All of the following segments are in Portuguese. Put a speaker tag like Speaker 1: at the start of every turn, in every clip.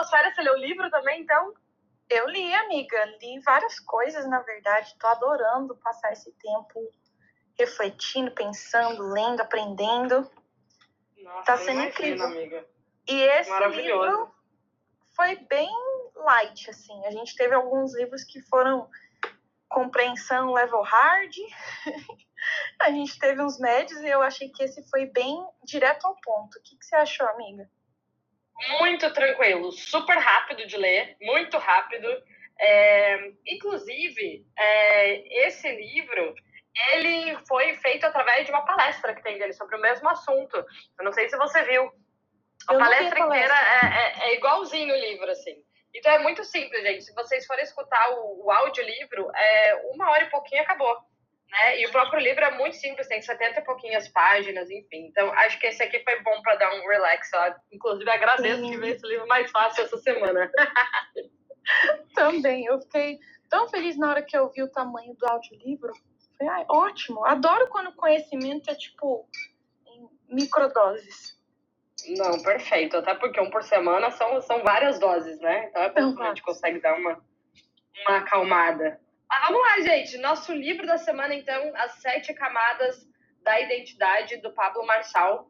Speaker 1: suas férias, você leu o livro também, então?
Speaker 2: Eu li, amiga. Li várias coisas, na verdade. Tô adorando passar esse tempo refletindo, pensando, lendo, aprendendo.
Speaker 1: Nossa, tá sendo imagino, incrível.
Speaker 2: Amiga. E esse livro foi bem light, assim. A gente teve alguns livros que foram compreensão level hard. a gente teve uns médios e eu achei que esse foi bem direto ao ponto. O que, que você achou, amiga?
Speaker 1: Muito tranquilo, super rápido de ler, muito rápido. É, inclusive, é, esse livro ele foi feito através de uma palestra que tem dele sobre o mesmo assunto. Eu não sei se você viu. A palestra, palestra inteira é, é, é, igualzinho o livro, assim. Então é muito simples, gente. Se vocês forem escutar o, o audiolivro, é uma hora e pouquinho acabou. Né? E o próprio livro é muito simples, tem 70 e pouquinhas páginas, enfim. Então, acho que esse aqui foi bom para dar um relax. Ó. Inclusive, agradeço Sim. que veio esse livro mais fácil essa semana.
Speaker 2: Também, eu fiquei tão feliz na hora que eu vi o tamanho do audiolivro. Falei, ai, ótimo. Adoro quando o conhecimento é, tipo, em microdoses.
Speaker 1: Não, perfeito. Até porque um por semana são, são várias doses, né? Então é bom que a gente consegue dar uma, uma acalmada. Mas vamos lá, gente. Nosso livro da semana, então, As Sete Camadas da Identidade, do Pablo Marçal.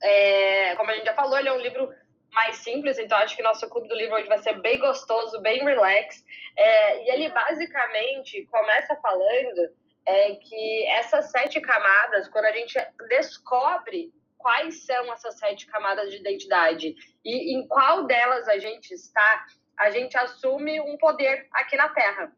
Speaker 1: É, como a gente já falou, ele é um livro mais simples, então acho que nosso clube do livro hoje vai ser bem gostoso, bem relax. É, e ele basicamente começa falando é, que essas sete camadas, quando a gente descobre quais são essas sete camadas de identidade e em qual delas a gente está, a gente assume um poder aqui na Terra.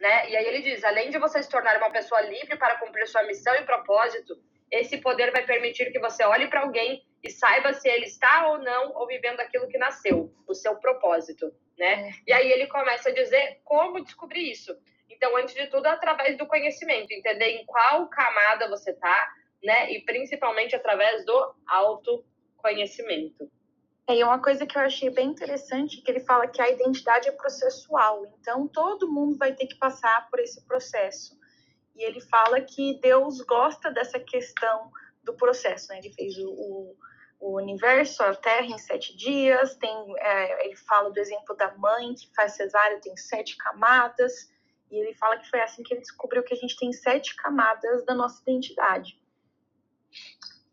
Speaker 1: Né? E aí ele diz: além de você se tornar uma pessoa livre para cumprir sua missão e propósito, esse poder vai permitir que você olhe para alguém e saiba se ele está ou não ou vivendo aquilo que nasceu, o seu propósito, né? É. E aí ele começa a dizer como descobrir isso. Então, antes de tudo, através do conhecimento, entender em qual camada você está, né? E principalmente através do autoconhecimento.
Speaker 2: É, e uma coisa que eu achei bem interessante é que ele fala que a identidade é processual, então todo mundo vai ter que passar por esse processo. E ele fala que Deus gosta dessa questão do processo, né? Ele fez o, o, o universo, a Terra em sete dias, tem, é, ele fala do exemplo da mãe que faz cesárea, tem sete camadas, e ele fala que foi assim que ele descobriu que a gente tem sete camadas da nossa identidade.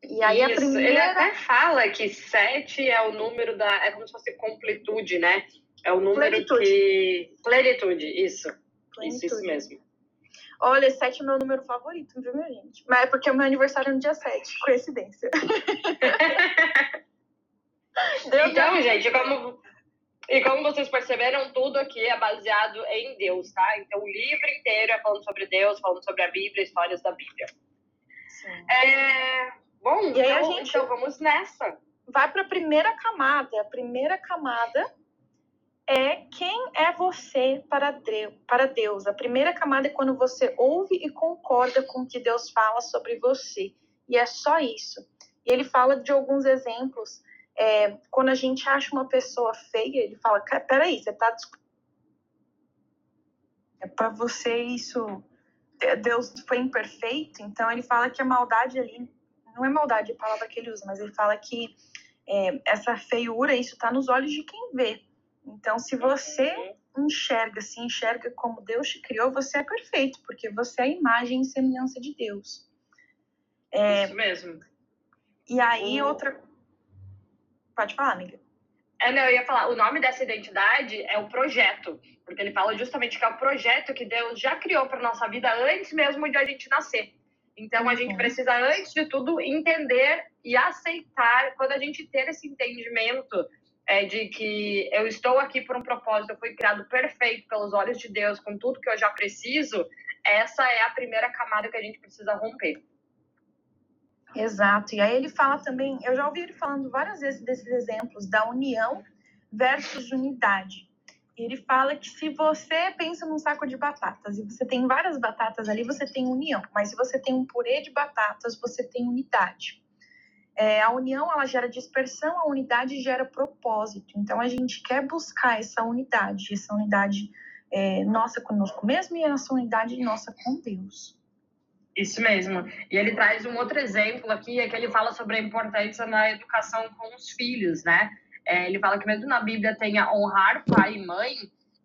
Speaker 1: E aí Isso. a primeira. Ele até fala que sete é o número da. É como se fosse completude, né? É o número plenitude. que. Plenitude, isso. Plenitude. Isso, isso mesmo.
Speaker 2: Olha, sete é o meu número favorito, viu, minha gente? Mas é porque o meu aniversário é no dia 7, coincidência.
Speaker 1: então, gente, como, e como vocês perceberam, tudo aqui é baseado em Deus, tá? Então, o livro inteiro é falando sobre Deus, falando sobre a Bíblia, histórias da Bíblia. Sim. É, Bom, e aí então, a gente então vamos nessa.
Speaker 2: Vai para a primeira camada. A primeira camada é quem é você para Deus. A primeira camada é quando você ouve e concorda com o que Deus fala sobre você. E é só isso. E ele fala de alguns exemplos. É, quando a gente acha uma pessoa feia, ele fala: peraí, você está é para você isso Deus foi imperfeito, então ele fala que a maldade ali não é maldade a palavra que ele usa, mas ele fala que é, essa feiura, isso está nos olhos de quem vê. Então, se você enxerga, se enxerga como Deus te criou, você é perfeito, porque você é a imagem e semelhança de Deus.
Speaker 1: É, isso mesmo.
Speaker 2: E aí, o... outra. Pode falar, amiga.
Speaker 1: É, não, eu ia falar, o nome dessa identidade é o projeto, porque ele fala justamente que é o projeto que Deus já criou para nossa vida antes mesmo de a gente nascer. Então, a gente uhum. precisa, antes de tudo, entender e aceitar, quando a gente ter esse entendimento é, de que eu estou aqui por um propósito, eu fui criado perfeito pelos olhos de Deus, com tudo que eu já preciso, essa é a primeira camada que a gente precisa romper.
Speaker 2: Exato. E aí ele fala também, eu já ouvi ele falando várias vezes desses exemplos da união versus unidade ele fala que se você pensa num saco de batatas e você tem várias batatas ali, você tem união. Mas se você tem um purê de batatas, você tem unidade. É, a união ela gera dispersão, a unidade gera propósito. Então a gente quer buscar essa unidade, essa unidade é, nossa conosco mesmo e essa unidade nossa com Deus.
Speaker 1: Isso mesmo. E ele traz um outro exemplo aqui, é que ele fala sobre a importância na educação com os filhos, né? É, ele fala que mesmo na Bíblia tenha honrar pai e mãe,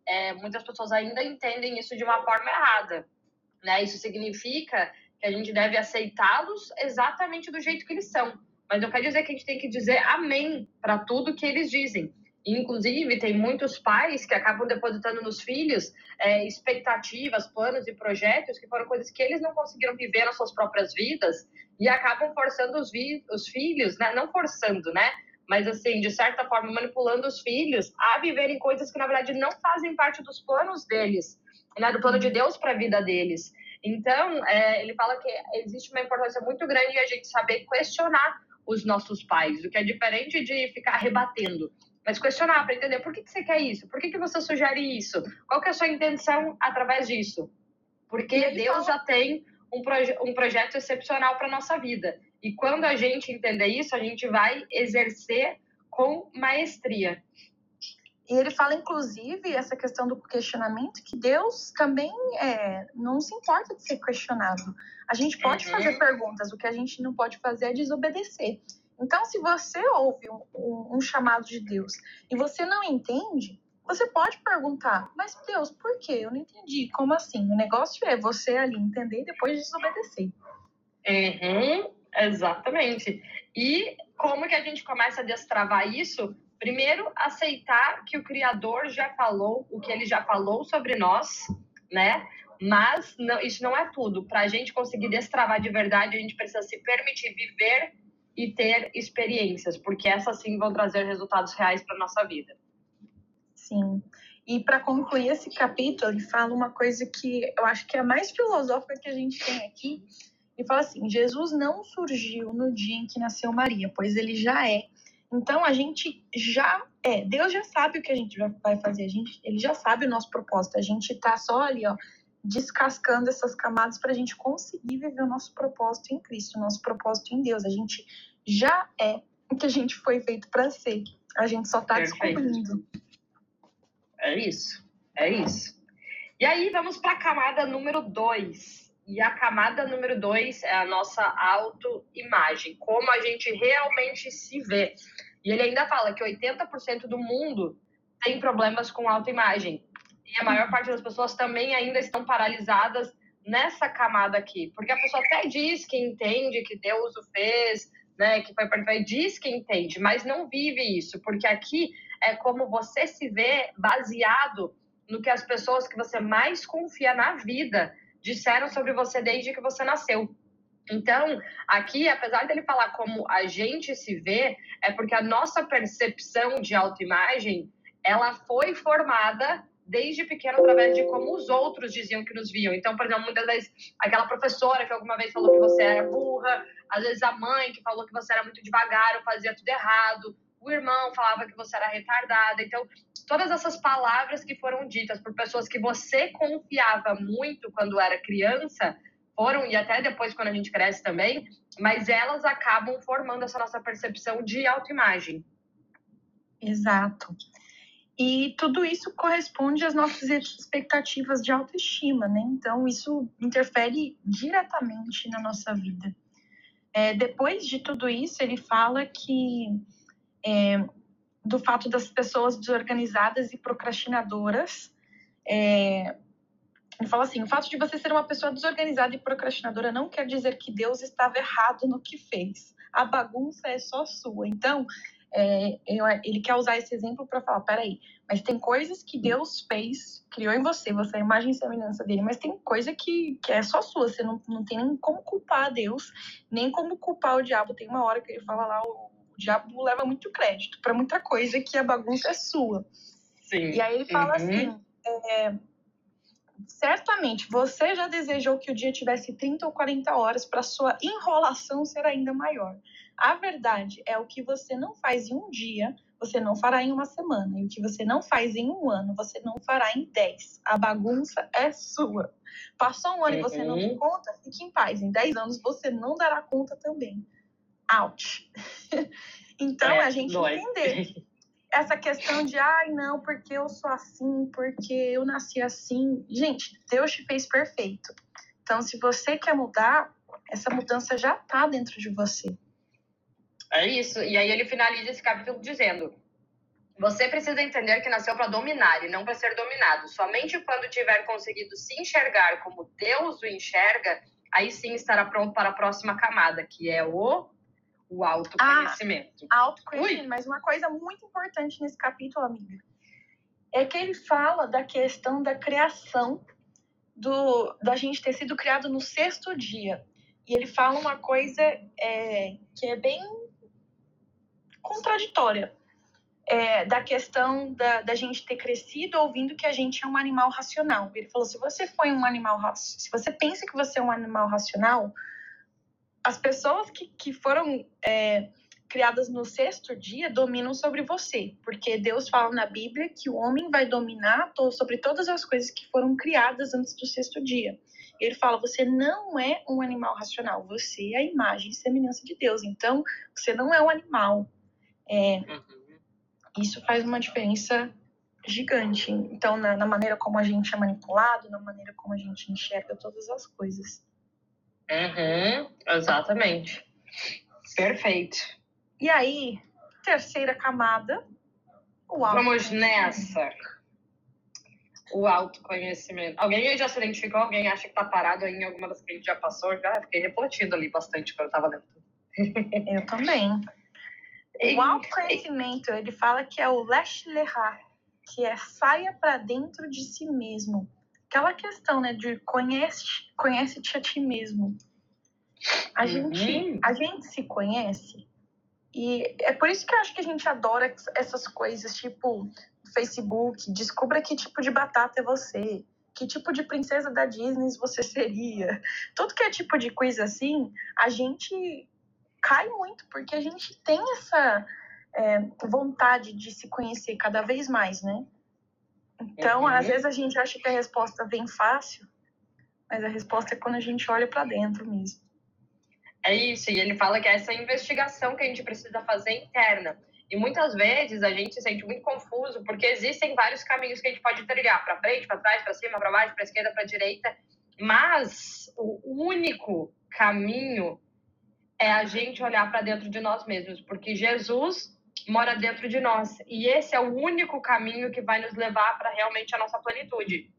Speaker 1: é, muitas pessoas ainda entendem isso de uma forma errada. Né? Isso significa que a gente deve aceitá-los exatamente do jeito que eles são. Mas eu quero dizer que a gente tem que dizer amém para tudo que eles dizem. Inclusive, tem muitos pais que acabam depositando nos filhos é, expectativas, planos e projetos que foram coisas que eles não conseguiram viver nas suas próprias vidas e acabam forçando os, os filhos, né? não forçando, né? Mas, assim, de certa forma, manipulando os filhos a viverem coisas que, na verdade, não fazem parte dos planos deles, né? do plano de Deus para a vida deles. Então, é, ele fala que existe uma importância muito grande em a gente saber questionar os nossos pais, o que é diferente de ficar rebatendo. Mas questionar para entender por que, que você quer isso, por que, que você sugere isso, qual que é a sua intenção através disso. Porque Deus já tem um, proje um projeto excepcional para nossa vida. E quando a gente entender isso, a gente vai exercer com maestria.
Speaker 2: E ele fala, inclusive, essa questão do questionamento, que Deus também é, não se importa de ser questionado. A gente pode uhum. fazer perguntas, o que a gente não pode fazer é desobedecer. Então, se você ouve um, um, um chamado de Deus e você não entende, você pode perguntar, mas Deus, por quê? Eu não entendi. Como assim? O negócio é você ali entender e depois desobedecer.
Speaker 1: Uhum, exatamente. E como que a gente começa a destravar isso? Primeiro, aceitar que o Criador já falou o que ele já falou sobre nós, né? Mas não, isso não é tudo. Para a gente conseguir destravar de verdade, a gente precisa se permitir viver e ter experiências, porque essas sim vão trazer resultados reais para nossa vida.
Speaker 2: Sim. E para concluir esse capítulo, ele fala uma coisa que eu acho que é a mais filosófica que a gente tem aqui. Ele fala assim: Jesus não surgiu no dia em que nasceu Maria, pois ele já é. Então a gente já é. Deus já sabe o que a gente vai fazer. A gente, ele já sabe o nosso propósito. A gente está só ali, ó, descascando essas camadas para a gente conseguir viver o nosso propósito em Cristo, o nosso propósito em Deus. A gente já é o que a gente foi feito para ser. A gente só está descobrindo.
Speaker 1: É isso, é isso. E aí vamos para a camada número dois. E a camada número dois é a nossa autoimagem, como a gente realmente se vê. E ele ainda fala que 80% do mundo tem problemas com autoimagem. E a maior parte das pessoas também ainda estão paralisadas nessa camada aqui. Porque a pessoa até diz que entende que Deus o fez, né, que foi perfeito, diz que entende, mas não vive isso, porque aqui é como você se vê baseado no que as pessoas que você mais confia na vida disseram sobre você desde que você nasceu. Então, aqui, apesar dele falar como a gente se vê, é porque a nossa percepção de autoimagem, ela foi formada desde pequeno através de como os outros diziam que nos viam. Então, por exemplo, muitas vezes aquela professora que alguma vez falou que você era burra, às vezes a mãe que falou que você era muito devagar ou fazia tudo errado, o irmão falava que você era retardada. Então, todas essas palavras que foram ditas por pessoas que você confiava muito quando era criança, foram, e até depois quando a gente cresce também, mas elas acabam formando essa nossa percepção de autoimagem.
Speaker 2: Exato. E tudo isso corresponde às nossas expectativas de autoestima, né? Então, isso interfere diretamente na nossa vida. É, depois de tudo isso, ele fala que é, do fato das pessoas desorganizadas e procrastinadoras. É, ele fala assim: o fato de você ser uma pessoa desorganizada e procrastinadora não quer dizer que Deus estava errado no que fez. A bagunça é só sua. Então, é, ele quer usar esse exemplo para falar: peraí, mas tem coisas que Deus fez, criou em você, você é a imagem e semelhança dele, mas tem coisa que, que é só sua, você não, não tem nem como culpar Deus, nem como culpar o diabo. Tem uma hora que ele fala lá: o, o diabo leva muito crédito para muita coisa que a bagunça é sua.
Speaker 1: Sim.
Speaker 2: E aí ele fala uhum. assim: é, certamente você já desejou que o dia tivesse 30 ou 40 horas para sua enrolação ser ainda maior. A verdade é o que você não faz em um dia, você não fará em uma semana. E o que você não faz em um ano, você não fará em dez. A bagunça é sua. Passou um ano uhum. e você não tem uhum. conta, fique em paz. Em dez anos você não dará conta também. Out. então, é, a gente dói. entender essa questão de, ai, não, porque eu sou assim, porque eu nasci assim. Gente, Deus te fez perfeito. Então, se você quer mudar, essa mudança já está dentro de você.
Speaker 1: É isso. E aí ele finaliza esse capítulo dizendo: Você precisa entender que nasceu para dominar e não para ser dominado. Somente quando tiver conseguido se enxergar como Deus o enxerga, aí sim estará pronto para a próxima camada, que é o, o autoconhecimento.
Speaker 2: Ah, autoconhecimento. Ui. Mas uma coisa muito importante nesse capítulo, amiga, é que ele fala da questão da criação, do, da gente ter sido criado no sexto dia. E ele fala uma coisa é, que é bem contraditória. É, da questão da, da gente ter crescido ouvindo que a gente é um animal racional. Ele falou: se você foi um animal, se você pensa que você é um animal racional, as pessoas que, que foram é, criadas no sexto dia dominam sobre você, porque Deus fala na Bíblia que o homem vai dominar sobre todas as coisas que foram criadas antes do sexto dia. Ele fala: você não é um animal racional, você é a imagem e semelhança de Deus. Então, você não é um animal. É, uhum. Isso faz uma diferença gigante. Então, na, na, maneira como a gente é manipulado, na maneira como a gente enxerga todas as coisas.
Speaker 1: Uhum, exatamente. Perfeito.
Speaker 2: E aí, terceira camada, o auto.
Speaker 1: Vamos nessa. O autoconhecimento. Alguém aí já se identificou? Alguém acha que tá parado aí em alguma das que a gente já passou? Já fiquei refletindo ali bastante quando eu tava lendo.
Speaker 2: Eu também. O autoconhecimento, ele fala que é o lèche que é saia para dentro de si mesmo. Aquela questão, né, de conhece, conhece-te a ti mesmo. A uhum. gente, a gente se conhece e é por isso que eu acho que a gente adora essas coisas, tipo Facebook, descubra que tipo de batata é você, que tipo de princesa da Disney você seria. Tudo que é tipo de coisa assim, a gente cai muito, porque a gente tem essa é, vontade de se conhecer cada vez mais, né? Então, uhum. às vezes a gente acha que a resposta vem fácil, mas a resposta é quando a gente olha para dentro mesmo.
Speaker 1: É isso, e ele fala que é essa investigação que a gente precisa fazer interna. E muitas vezes a gente se sente muito confuso, porque existem vários caminhos que a gente pode trilhar para frente, para trás, para cima, para baixo, para esquerda, para direita, mas o único caminho é a gente olhar para dentro de nós mesmos, porque Jesus mora dentro de nós e esse é o único caminho que vai nos levar para realmente a nossa plenitude,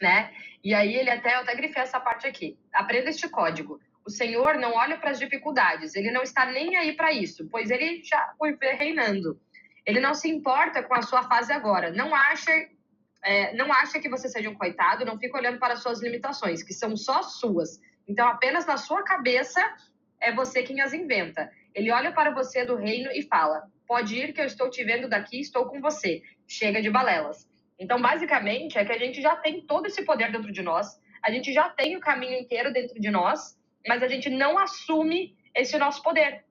Speaker 1: né? E aí ele até eu até grifei essa parte aqui. Aprenda este código. O Senhor não olha para as dificuldades, ele não está nem aí para isso, pois ele já foi reinando. Ele não se importa com a sua fase agora. Não acha, é, não acha que você seja um coitado, não fica olhando para as suas limitações, que são só suas. Então, apenas na sua cabeça é você quem as inventa. Ele olha para você do reino e fala: Pode ir, que eu estou te vendo daqui, estou com você. Chega de balelas. Então, basicamente, é que a gente já tem todo esse poder dentro de nós, a gente já tem o caminho inteiro dentro de nós, mas a gente não assume esse nosso poder.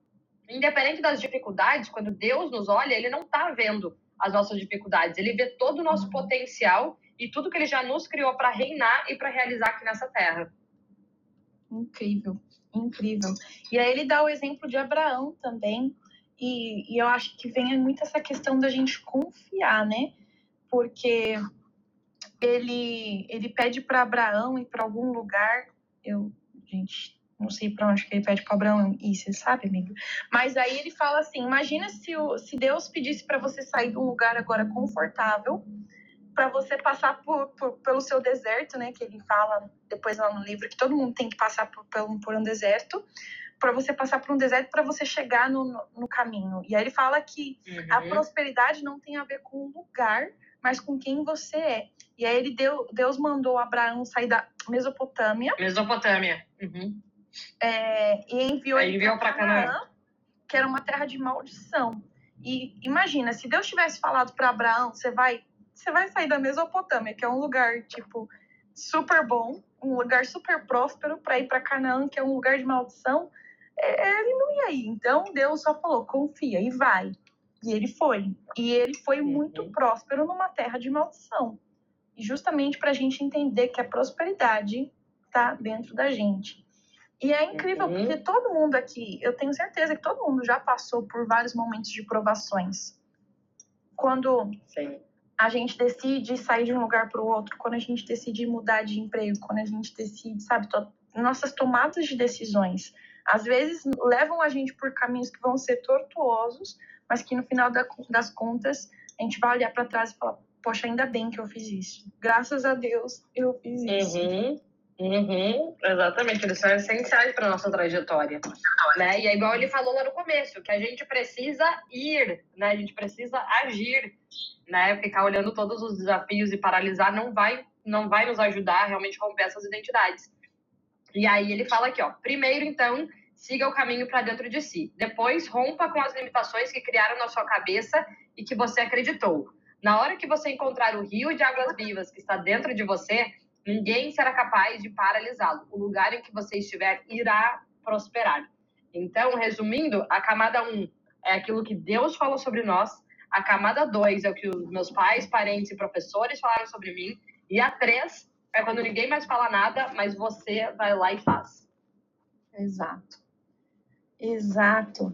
Speaker 1: Independente das dificuldades, quando Deus nos olha, ele não está vendo as nossas dificuldades, ele vê todo o nosso uhum. potencial e tudo que ele já nos criou para reinar e para realizar aqui nessa terra.
Speaker 2: Incrível incrível. E aí ele dá o exemplo de Abraão também, e, e eu acho que vem muito essa questão da gente confiar, né? Porque ele, ele pede para Abraão ir para algum lugar, eu, gente, não sei para onde que ele pede para Abraão ir, você sabe, amigo? Mas aí ele fala assim: imagina se, o, se Deus pedisse para você sair de um lugar agora confortável para você passar por, por, pelo seu deserto, né? Que ele fala depois lá no livro que todo mundo tem que passar por, por, por um deserto, para você passar por um deserto para você chegar no, no, no, caminho. E aí ele fala que uhum. a prosperidade não tem a ver com o lugar, mas com quem você é. E aí ele deu, Deus mandou Abraão sair da Mesopotâmia.
Speaker 1: Mesopotâmia. Uhum.
Speaker 2: É, e enviou ele para Canaã, que era uma terra de maldição. E imagina, se Deus tivesse falado para Abraão, você vai você vai sair da Mesopotâmia, que é um lugar, tipo, super bom, um lugar super próspero, para ir para Canaã, que é um lugar de maldição, ele não ia ir. Então, Deus só falou, confia e vai. E ele foi. E ele foi uhum. muito próspero numa terra de maldição. E justamente para a gente entender que a prosperidade está dentro da gente. E é incrível, uhum. porque todo mundo aqui, eu tenho certeza que todo mundo já passou por vários momentos de provações. Quando Sim a gente decide sair de um lugar para o outro, quando a gente decide mudar de emprego, quando a gente decide, sabe, to nossas tomadas de decisões, às vezes levam a gente por caminhos que vão ser tortuosos, mas que no final da, das contas a gente vai olhar para trás e falar: poxa, ainda bem que eu fiz isso. Graças a Deus eu fiz isso.
Speaker 1: Uhum. Uhum, exatamente, eles são essenciais para nossa trajetória, né? E é igual ele falou lá no começo, que a gente precisa ir, né? A gente precisa agir, né? Ficar olhando todos os desafios e paralisar não vai, não vai nos ajudar a realmente romper essas identidades. E aí ele fala aqui, ó, primeiro então siga o caminho para dentro de si, depois rompa com as limitações que criaram na sua cabeça e que você acreditou. Na hora que você encontrar o rio de águas vivas que está dentro de você, ninguém será capaz de paralisá-lo. O lugar em que você estiver irá prosperar. Então, resumindo, a camada 1 um é aquilo que Deus falou sobre nós, a camada 2 é o que os meus pais, parentes e professores falaram sobre mim, e a 3 é quando ninguém mais fala nada, mas você vai lá e faz.
Speaker 2: Exato. Exato.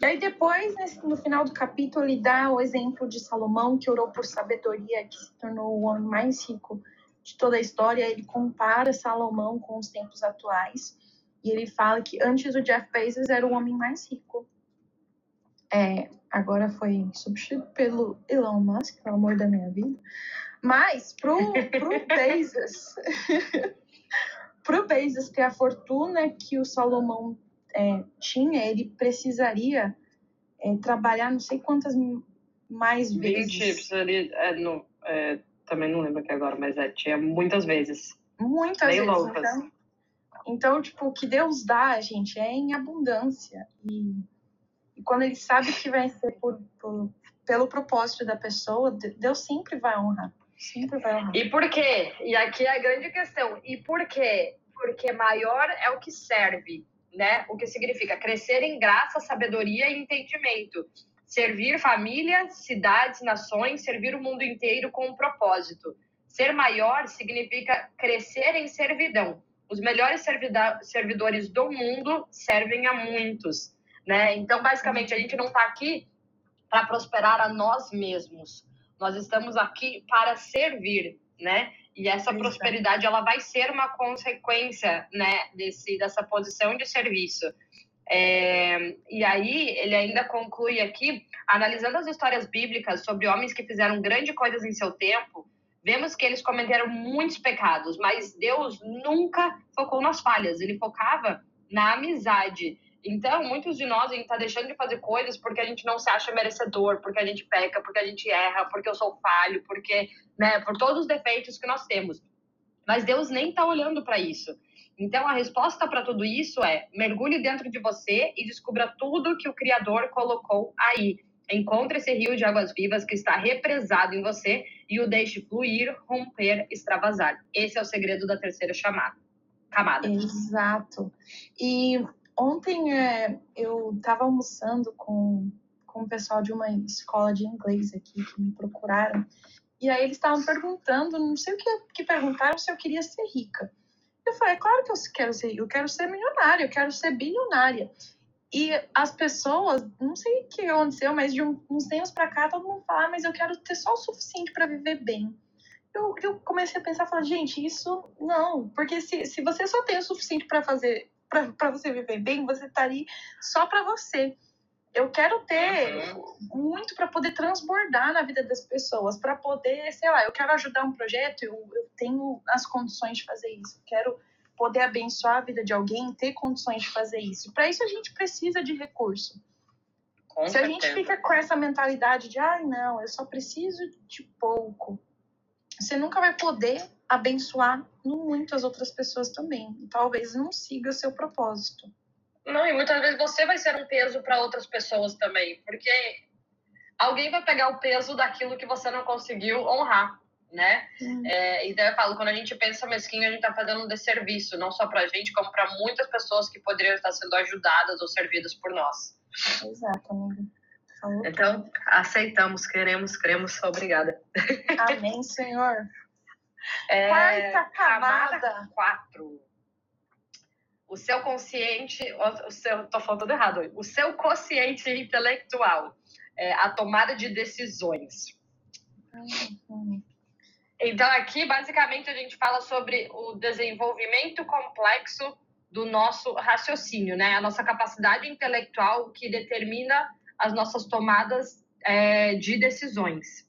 Speaker 2: E aí depois, no final do capítulo, ele dá o exemplo de Salomão, que orou por sabedoria, que se tornou o homem mais rico de toda a história. Ele compara Salomão com os tempos atuais. E ele fala que antes o Jeff Bezos era o homem mais rico. É, agora foi substituído pelo Elon Musk, o amor da minha vida. Mas pro, pro Bezos, pro Bezos ter a fortuna que o Salomão é, tinha, ele precisaria é, trabalhar não sei quantas mais vezes.
Speaker 1: 20, precisaria, é, no, é, também não lembro aqui agora, mas é, tinha muitas vezes.
Speaker 2: Muitas vezes. Loucas. Então, então, tipo, o que Deus dá, gente, é em abundância. E, e quando ele sabe que vai ser por, por, pelo propósito da pessoa, Deus sempre vai honrar.
Speaker 1: E por quê? E aqui é a grande questão. E por quê? Porque maior é o que serve né? O que significa crescer em graça, sabedoria e entendimento. Servir família, cidades, nações, servir o mundo inteiro com um propósito. Ser maior significa crescer em servidão. Os melhores servidores do mundo servem a muitos, né? Então, basicamente, a gente não está aqui para prosperar a nós mesmos. Nós estamos aqui para servir, né? E essa prosperidade ela vai ser uma consequência né, desse, dessa posição de serviço. É, e aí ele ainda conclui aqui, analisando as histórias bíblicas sobre homens que fizeram grandes coisas em seu tempo, vemos que eles cometeram muitos pecados, mas Deus nunca focou nas falhas, ele focava na amizade. Então, muitos de nós, a gente está deixando de fazer coisas porque a gente não se acha merecedor, porque a gente peca, porque a gente erra, porque eu sou falho, porque, né, por todos os defeitos que nós temos. Mas Deus nem está olhando para isso. Então, a resposta para tudo isso é: mergulhe dentro de você e descubra tudo que o Criador colocou aí. Encontre esse rio de águas vivas que está represado em você e o deixe fluir, romper, extravasar. Esse é o segredo da terceira chamada. Camada.
Speaker 2: Exato. E Ontem é, eu estava almoçando com, com o pessoal de uma escola de inglês aqui que me procuraram. E aí eles estavam perguntando, não sei o que, que perguntaram, se eu queria ser rica. Eu falei, é claro que eu quero ser eu quero ser milionária, eu quero ser bilionária. E as pessoas, não sei o que aconteceu, mas de uns tempos para cá todo mundo fala, ah, mas eu quero ter só o suficiente para viver bem. Eu, eu comecei a pensar, falar, gente, isso não, porque se, se você só tem o suficiente para fazer para você viver bem, você tá ali só para você. Eu quero ter uhum. muito para poder transbordar na vida das pessoas, para poder, sei lá, eu quero ajudar um projeto, eu, eu tenho as condições de fazer isso. Eu quero poder abençoar a vida de alguém, ter condições de fazer isso. Para isso a gente precisa de recurso. Com Se certeza. a gente fica com essa mentalidade de, ai, ah, não, eu só preciso de pouco, você nunca vai poder abençoar muitas outras pessoas também. E talvez não siga seu propósito.
Speaker 1: Não, e muitas vezes você vai ser um peso para outras pessoas também, porque alguém vai pegar o peso daquilo que você não conseguiu honrar, né? Hum. É, então eu falo, quando a gente pensa mesquinho, a gente está fazendo um desserviço, não só para a gente, como para muitas pessoas que poderiam estar sendo ajudadas ou servidas por nós.
Speaker 2: Exato, amiga.
Speaker 1: Então, aceitamos, queremos, cremos, obrigada.
Speaker 2: Amém, Senhor. É, Quarta camada.
Speaker 1: Quatro. O seu consciente, o seu, tô falando tudo errado, o seu consciente intelectual, é, a tomada de decisões. Uhum. Então, aqui, basicamente, a gente fala sobre o desenvolvimento complexo do nosso raciocínio, né? A nossa capacidade intelectual que determina as nossas tomadas é, de decisões.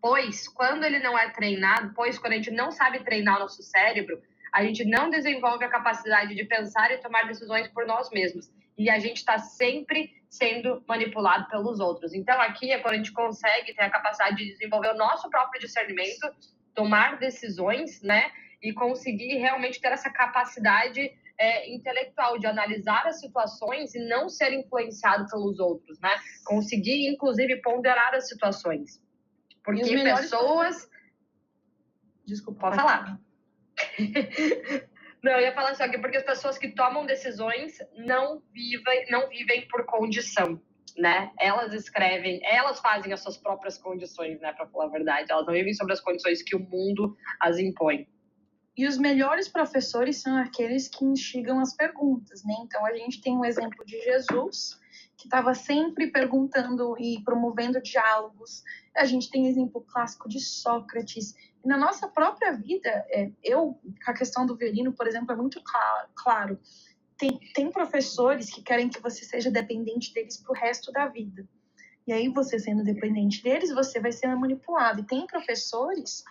Speaker 1: Pois, quando ele não é treinado, pois, quando a gente não sabe treinar o nosso cérebro, a gente não desenvolve a capacidade de pensar e tomar decisões por nós mesmos. E a gente está sempre sendo manipulado pelos outros. Então, aqui é quando a gente consegue ter a capacidade de desenvolver o nosso próprio discernimento, tomar decisões, né? E conseguir realmente ter essa capacidade é, intelectual de analisar as situações e não ser influenciado pelos outros, né? Conseguir, inclusive, ponderar as situações. Porque pessoas.
Speaker 2: Desculpa.
Speaker 1: Pode falar. não, eu ia falar só aqui porque as pessoas que tomam decisões não vivem, não vivem por condição, né? Elas escrevem, elas fazem as suas próprias condições, né? Para falar a verdade, elas não vivem sobre as condições que o mundo as impõe.
Speaker 2: E os melhores professores são aqueles que instigam as perguntas, né? Então a gente tem um exemplo de Jesus, que estava sempre perguntando e promovendo diálogos. A gente tem exemplo clássico de Sócrates. Na nossa própria vida, é, eu, a questão do violino, por exemplo, é muito claro. Tem, tem professores que querem que você seja dependente deles para o resto da vida. E aí, você sendo dependente deles, você vai ser manipulado. E tem professores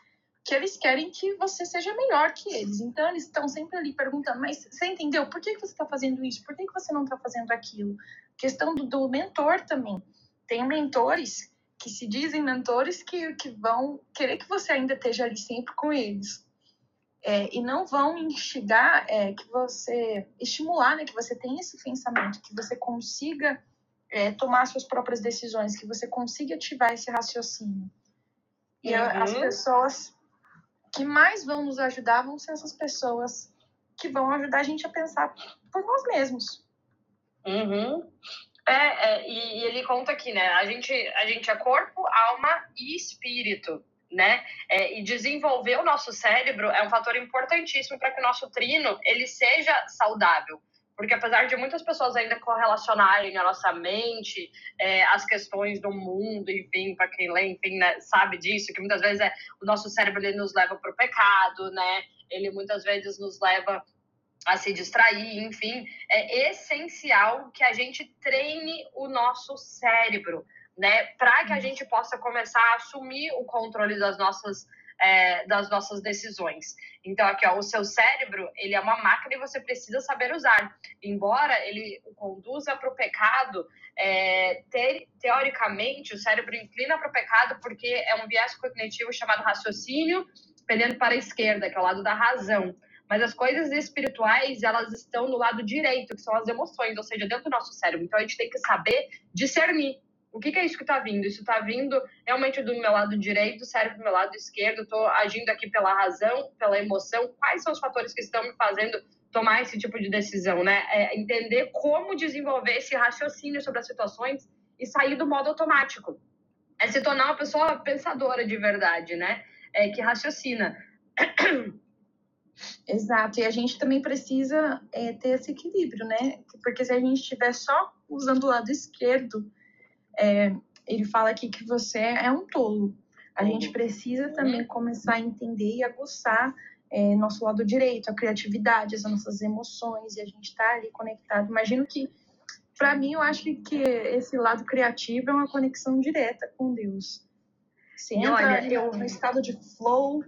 Speaker 2: que eles querem que você seja melhor que eles. Então, eles estão sempre ali perguntando: mas você entendeu? Por que, que você está fazendo isso? Por que, que você não está fazendo aquilo? Questão do, do, mentor também. Tem mentores que se dizem mentores que, que vão querer que você ainda esteja ali sempre com eles. É, e não vão instigar, é, que você estimular, né, que você tenha esse pensamento, que você consiga é, tomar suas próprias decisões, que você consiga ativar esse raciocínio. E uhum. as pessoas que mais vão nos ajudar vão ser essas pessoas que vão ajudar a gente a pensar por nós mesmos.
Speaker 1: Uhum. É, é e, e, ele conta aqui, né? A gente, a gente é corpo, alma e espírito, né? É, e desenvolver o nosso cérebro é um fator importantíssimo para que o nosso trino ele seja saudável. Porque apesar de muitas pessoas ainda correlacionarem a nossa mente, é, as questões do mundo, enfim, para quem lê, enfim, né, sabe disso, que muitas vezes é, o nosso cérebro ele nos leva para o pecado, né? Ele muitas vezes nos leva a se distrair, enfim, é essencial que a gente treine o nosso cérebro, né, para que a gente possa começar a assumir o controle das nossas é, das nossas decisões. Então, aqui, ó, o seu cérebro, ele é uma máquina e você precisa saber usar. Embora ele conduza para o pecado, é, te, teoricamente, o cérebro inclina para o pecado porque é um viés cognitivo chamado raciocínio, pendendo para a esquerda, que é o lado da razão. Mas as coisas espirituais, elas estão no lado direito, que são as emoções, ou seja, dentro do nosso cérebro. Então, a gente tem que saber discernir o que, que, é isso que está vindo? Isso está vindo realmente do meu lado direito, cérebro do meu lado esquerdo, estou agindo aqui pela razão, pela emoção. Quais são os fatores que estão me fazendo tomar esse tipo de decisão, né? É entender como desenvolver esse raciocínio sobre as situações e sair do modo automático. É se tornar uma pessoa pensadora de verdade, né? É, que raciocina.
Speaker 2: Exato, e a gente também precisa é, ter esse equilíbrio, né? Porque se a gente estiver só usando o lado esquerdo, é, ele fala aqui que você é um tolo. A gente uhum. precisa também começar a entender e aguçar é, nosso lado direito, a criatividade, as nossas emoções, e a gente está ali conectado. Imagino que, para mim, eu acho que esse lado criativo é uma conexão direta com Deus. Você entra olha, eu... no estado de flow.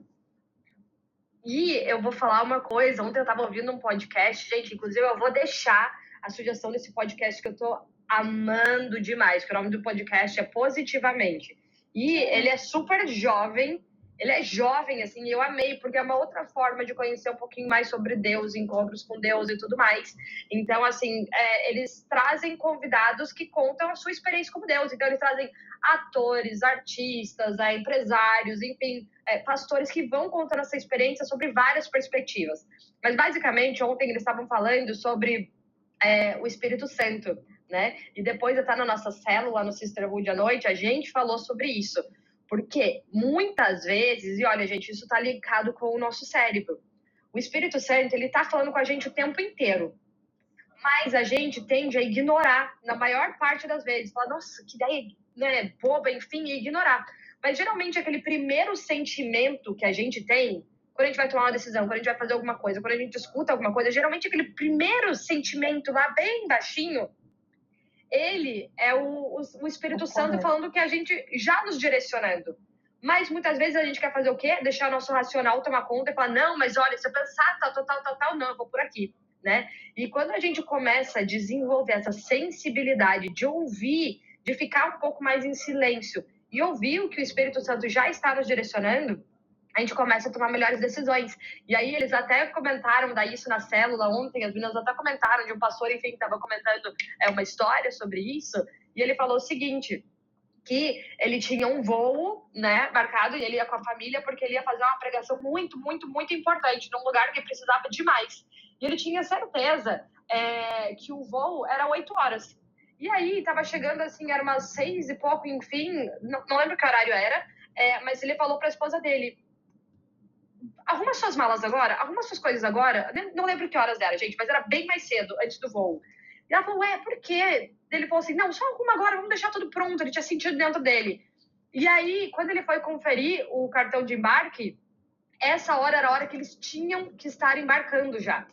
Speaker 1: E eu vou falar uma coisa, ontem eu estava ouvindo um podcast, gente, inclusive eu vou deixar a sugestão desse podcast que eu tô amando demais, o nome do podcast é Positivamente. E ele é super jovem, ele é jovem, assim, eu amei, porque é uma outra forma de conhecer um pouquinho mais sobre Deus, encontros com Deus e tudo mais. Então, assim, é, eles trazem convidados que contam a sua experiência com Deus. Então, eles trazem atores, artistas, é, empresários, enfim, é, pastores que vão contando essa experiência sobre várias perspectivas. Mas, basicamente, ontem eles estavam falando sobre é, o Espírito Santo né? E depois até na nossa célula, no Sisterhood à noite, a gente falou sobre isso. Porque muitas vezes, e olha, gente, isso está ligado com o nosso cérebro. O Espírito Santo, ele está falando com a gente o tempo inteiro. Mas a gente tende a ignorar, na maior parte das vezes. Falar, nossa, que ideia né, boba, enfim, e ignorar. Mas geralmente aquele primeiro sentimento que a gente tem, quando a gente vai tomar uma decisão, quando a gente vai fazer alguma coisa, quando a gente escuta alguma coisa, geralmente aquele primeiro sentimento lá bem baixinho ele é o, o, o Espírito Santo falando que a gente já nos direcionando. Mas muitas vezes a gente quer fazer o quê? Deixar o nosso racional tomar conta e falar, não, mas olha, se eu pensar tal, tal, tal, tal, tal, não, eu vou por aqui, né? E quando a gente começa a desenvolver essa sensibilidade de ouvir, de ficar um pouco mais em silêncio e ouvir o que o Espírito Santo já está nos direcionando, a gente começa a tomar melhores decisões. E aí eles até comentaram daí isso na célula ontem, as meninas até comentaram de um pastor, enfim, que estava comentando é, uma história sobre isso, e ele falou o seguinte, que ele tinha um voo, né, marcado, e ele ia com a família porque ele ia fazer uma pregação muito, muito, muito importante, num lugar que precisava demais. E ele tinha certeza é, que o voo era oito horas. E aí, estava chegando assim, era umas seis e pouco, enfim, não, não lembro que horário era, é, mas ele falou para a esposa dele, arruma suas malas agora, arruma suas coisas agora. Não lembro que horas era, gente, mas era bem mais cedo, antes do voo. E ela falou, ué, por quê? Ele falou assim, não, só arruma agora, vamos deixar tudo pronto. Ele tinha sentido dentro dele. E aí, quando ele foi conferir o cartão de embarque, essa hora era a hora que eles tinham que estar embarcando já.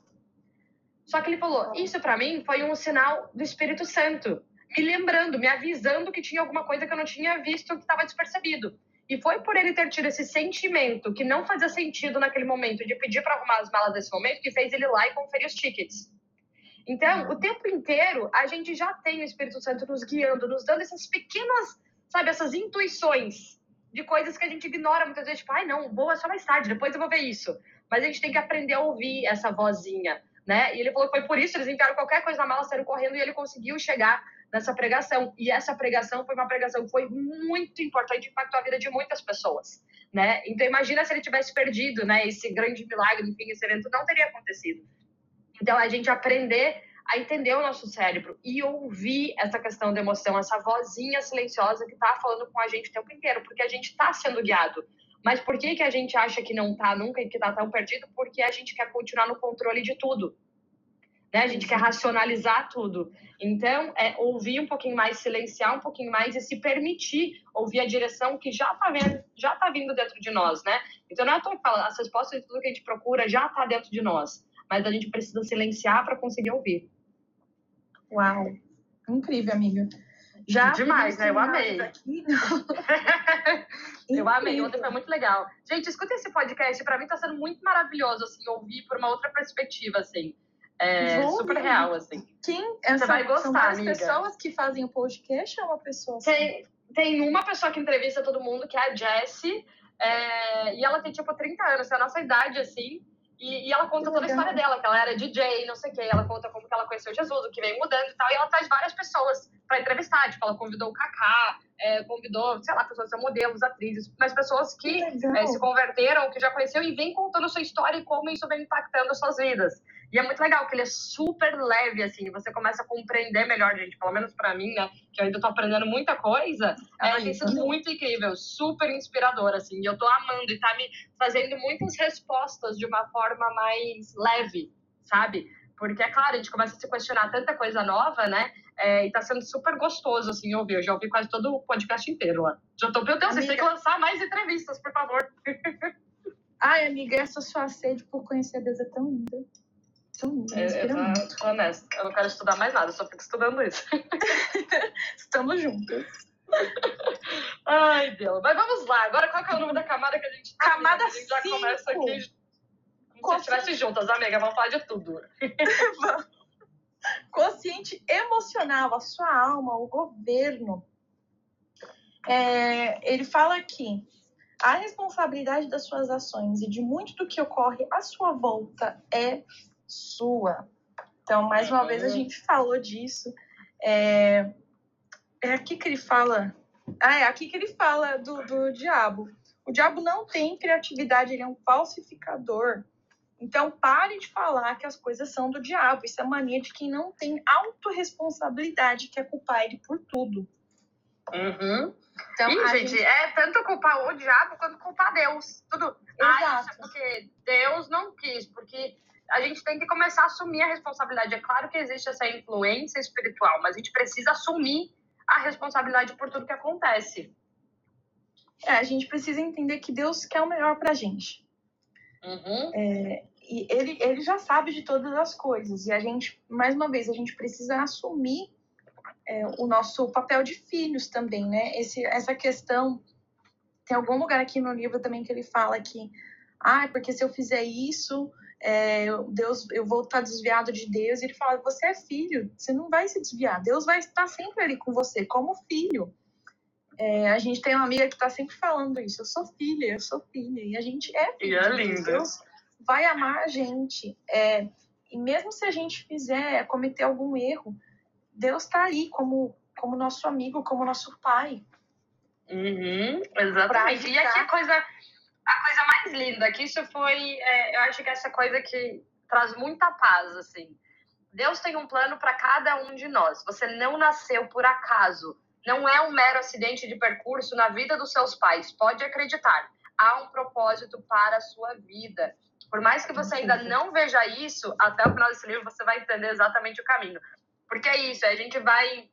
Speaker 1: Só que ele falou, isso para mim foi um sinal do Espírito Santo, me lembrando, me avisando que tinha alguma coisa que eu não tinha visto que estava despercebido. E foi por ele ter tido esse sentimento que não fazia sentido naquele momento de pedir para arrumar as malas nesse momento que fez ele ir lá e conferir os tickets. Então, o tempo inteiro a gente já tem o Espírito Santo nos guiando, nos dando essas pequenas, sabe, essas intuições de coisas que a gente ignora muitas vezes, tipo, ai não, boa só mais tarde, depois eu vou ver isso. Mas a gente tem que aprender a ouvir essa vozinha, né? E ele falou que foi por isso, eles enviaram qualquer coisa na mala, saíram correndo e ele conseguiu chegar nessa pregação. E essa pregação foi uma pregação que foi muito importante, impactou a vida de muitas pessoas, né? Então imagina se ele tivesse perdido, né, esse grande milagre, enfim, esse evento não teria acontecido. Então a gente aprender a entender o nosso cérebro e ouvir essa questão da emoção, essa vozinha silenciosa que está falando com a gente o tempo inteiro, porque a gente está sendo guiado. Mas por que, que a gente acha que não está nunca e que está tão perdido? Porque a gente quer continuar no controle de tudo. Né? A gente quer racionalizar tudo. Então, é ouvir um pouquinho mais, silenciar um pouquinho mais e se permitir ouvir a direção que já está vendo, já está vindo dentro de nós, né? Então, não é tão falar, as respostas de tudo que a gente procura já está dentro de nós, mas a gente precisa silenciar para conseguir ouvir.
Speaker 2: Uau, incrível, amiga.
Speaker 1: Já Demais, né? Eu amei. eu amei, ontem foi muito legal. Gente, escuta esse podcast, para mim está sendo muito maravilhoso, assim, ouvir por uma outra perspectiva, assim. É Vou super real, assim.
Speaker 2: Quem? Você vai gostar, são amiga. pessoas que fazem o podcast ou uma pessoa
Speaker 1: assim? Tem, tem uma pessoa que entrevista todo mundo, que é a Jessie, é, e ela tem, tipo, 30 anos, é a nossa idade, assim, e, e ela conta toda a história dela, que ela era DJ, não sei o quê, ela conta como que ela conheceu Jesus, o que vem mudando e tal, e ela traz várias pessoas para entrevistar, tipo, ela convidou o Kaká, é, convidou, sei lá, pessoas que são modelos, atrizes, mas pessoas que, que é, se converteram, que já conheceu e vem contando sua história e como isso vem impactando as suas vidas. E é muito legal que ele é super leve, assim, você começa a compreender melhor, gente, pelo menos para mim, né, que eu ainda tô aprendendo muita coisa, é, tem sido muito incrível, super inspirador, assim, e eu tô amando e tá me fazendo muitas respostas de uma forma mais leve, sabe? Porque, é claro, a gente começa a se questionar tanta coisa nova, né? É, e tá sendo super gostoso, assim, ouvir. Eu já ouvi quase todo o podcast inteiro lá. Já tô, meu Deus, amiga... vocês têm que lançar mais entrevistas, por favor.
Speaker 2: Ai, amiga, essa sua sede por conhecer Deus é tão linda. Linda, é,
Speaker 1: eu tô, tô honesta. Eu não quero estudar mais nada, só fico estudando isso.
Speaker 2: Estamos juntas.
Speaker 1: Ai, Deus. Mas vamos lá. Agora, qual que é o nome da camada que a gente
Speaker 2: tá Camada 5. A
Speaker 1: gente já começa aqui como se estivesse juntas, amiga. Vamos falar de tudo.
Speaker 2: Consciente emocional, a sua alma, o governo. É, ele fala aqui: a responsabilidade das suas ações e de muito do que ocorre à sua volta é sua. Então, mais uma vez, a gente falou disso. É, é aqui que ele fala. Ah, é aqui que ele fala do, do diabo. O diabo não tem criatividade, ele é um falsificador. Então, pare de falar que as coisas são do diabo. Isso é mania de quem não tem autorresponsabilidade, que é culpar ele por tudo.
Speaker 1: Uhum. Então, Ih, gente, gente, é tanto culpar o diabo quanto culpar Deus. Tudo. Exato. Ah, é porque Deus não quis, porque a gente tem que começar a assumir a responsabilidade. É claro que existe essa influência espiritual, mas a gente precisa assumir a responsabilidade por tudo que acontece.
Speaker 2: É, a gente precisa entender que Deus quer o melhor pra gente.
Speaker 1: Uhum.
Speaker 2: É, e ele, ele já sabe de todas as coisas. E a gente, mais uma vez, a gente precisa assumir é, o nosso papel de filhos também, né? Esse, essa questão tem algum lugar aqui no livro também que ele fala que, ah, porque se eu fizer isso, é, Deus, eu vou estar desviado de Deus. E ele fala: você é filho, você não vai se desviar. Deus vai estar sempre ali com você, como filho. É, a gente tem uma amiga que está sempre falando isso. Eu sou filha, eu sou filha. E a gente é filha.
Speaker 1: E é linda.
Speaker 2: Deus vai amar a gente. É, e mesmo se a gente fizer, cometer algum erro, Deus está ali como, como nosso amigo, como nosso pai.
Speaker 1: Uhum, exatamente. E aqui a coisa, a coisa mais linda, que isso foi, é, eu acho que essa coisa que traz muita paz, assim. Deus tem um plano para cada um de nós. Você não nasceu por acaso. Não é um mero acidente de percurso na vida dos seus pais. Pode acreditar. Há um propósito para a sua vida. Por mais que você ainda não veja isso, até o final desse livro você vai entender exatamente o caminho. Porque é isso, a gente vai.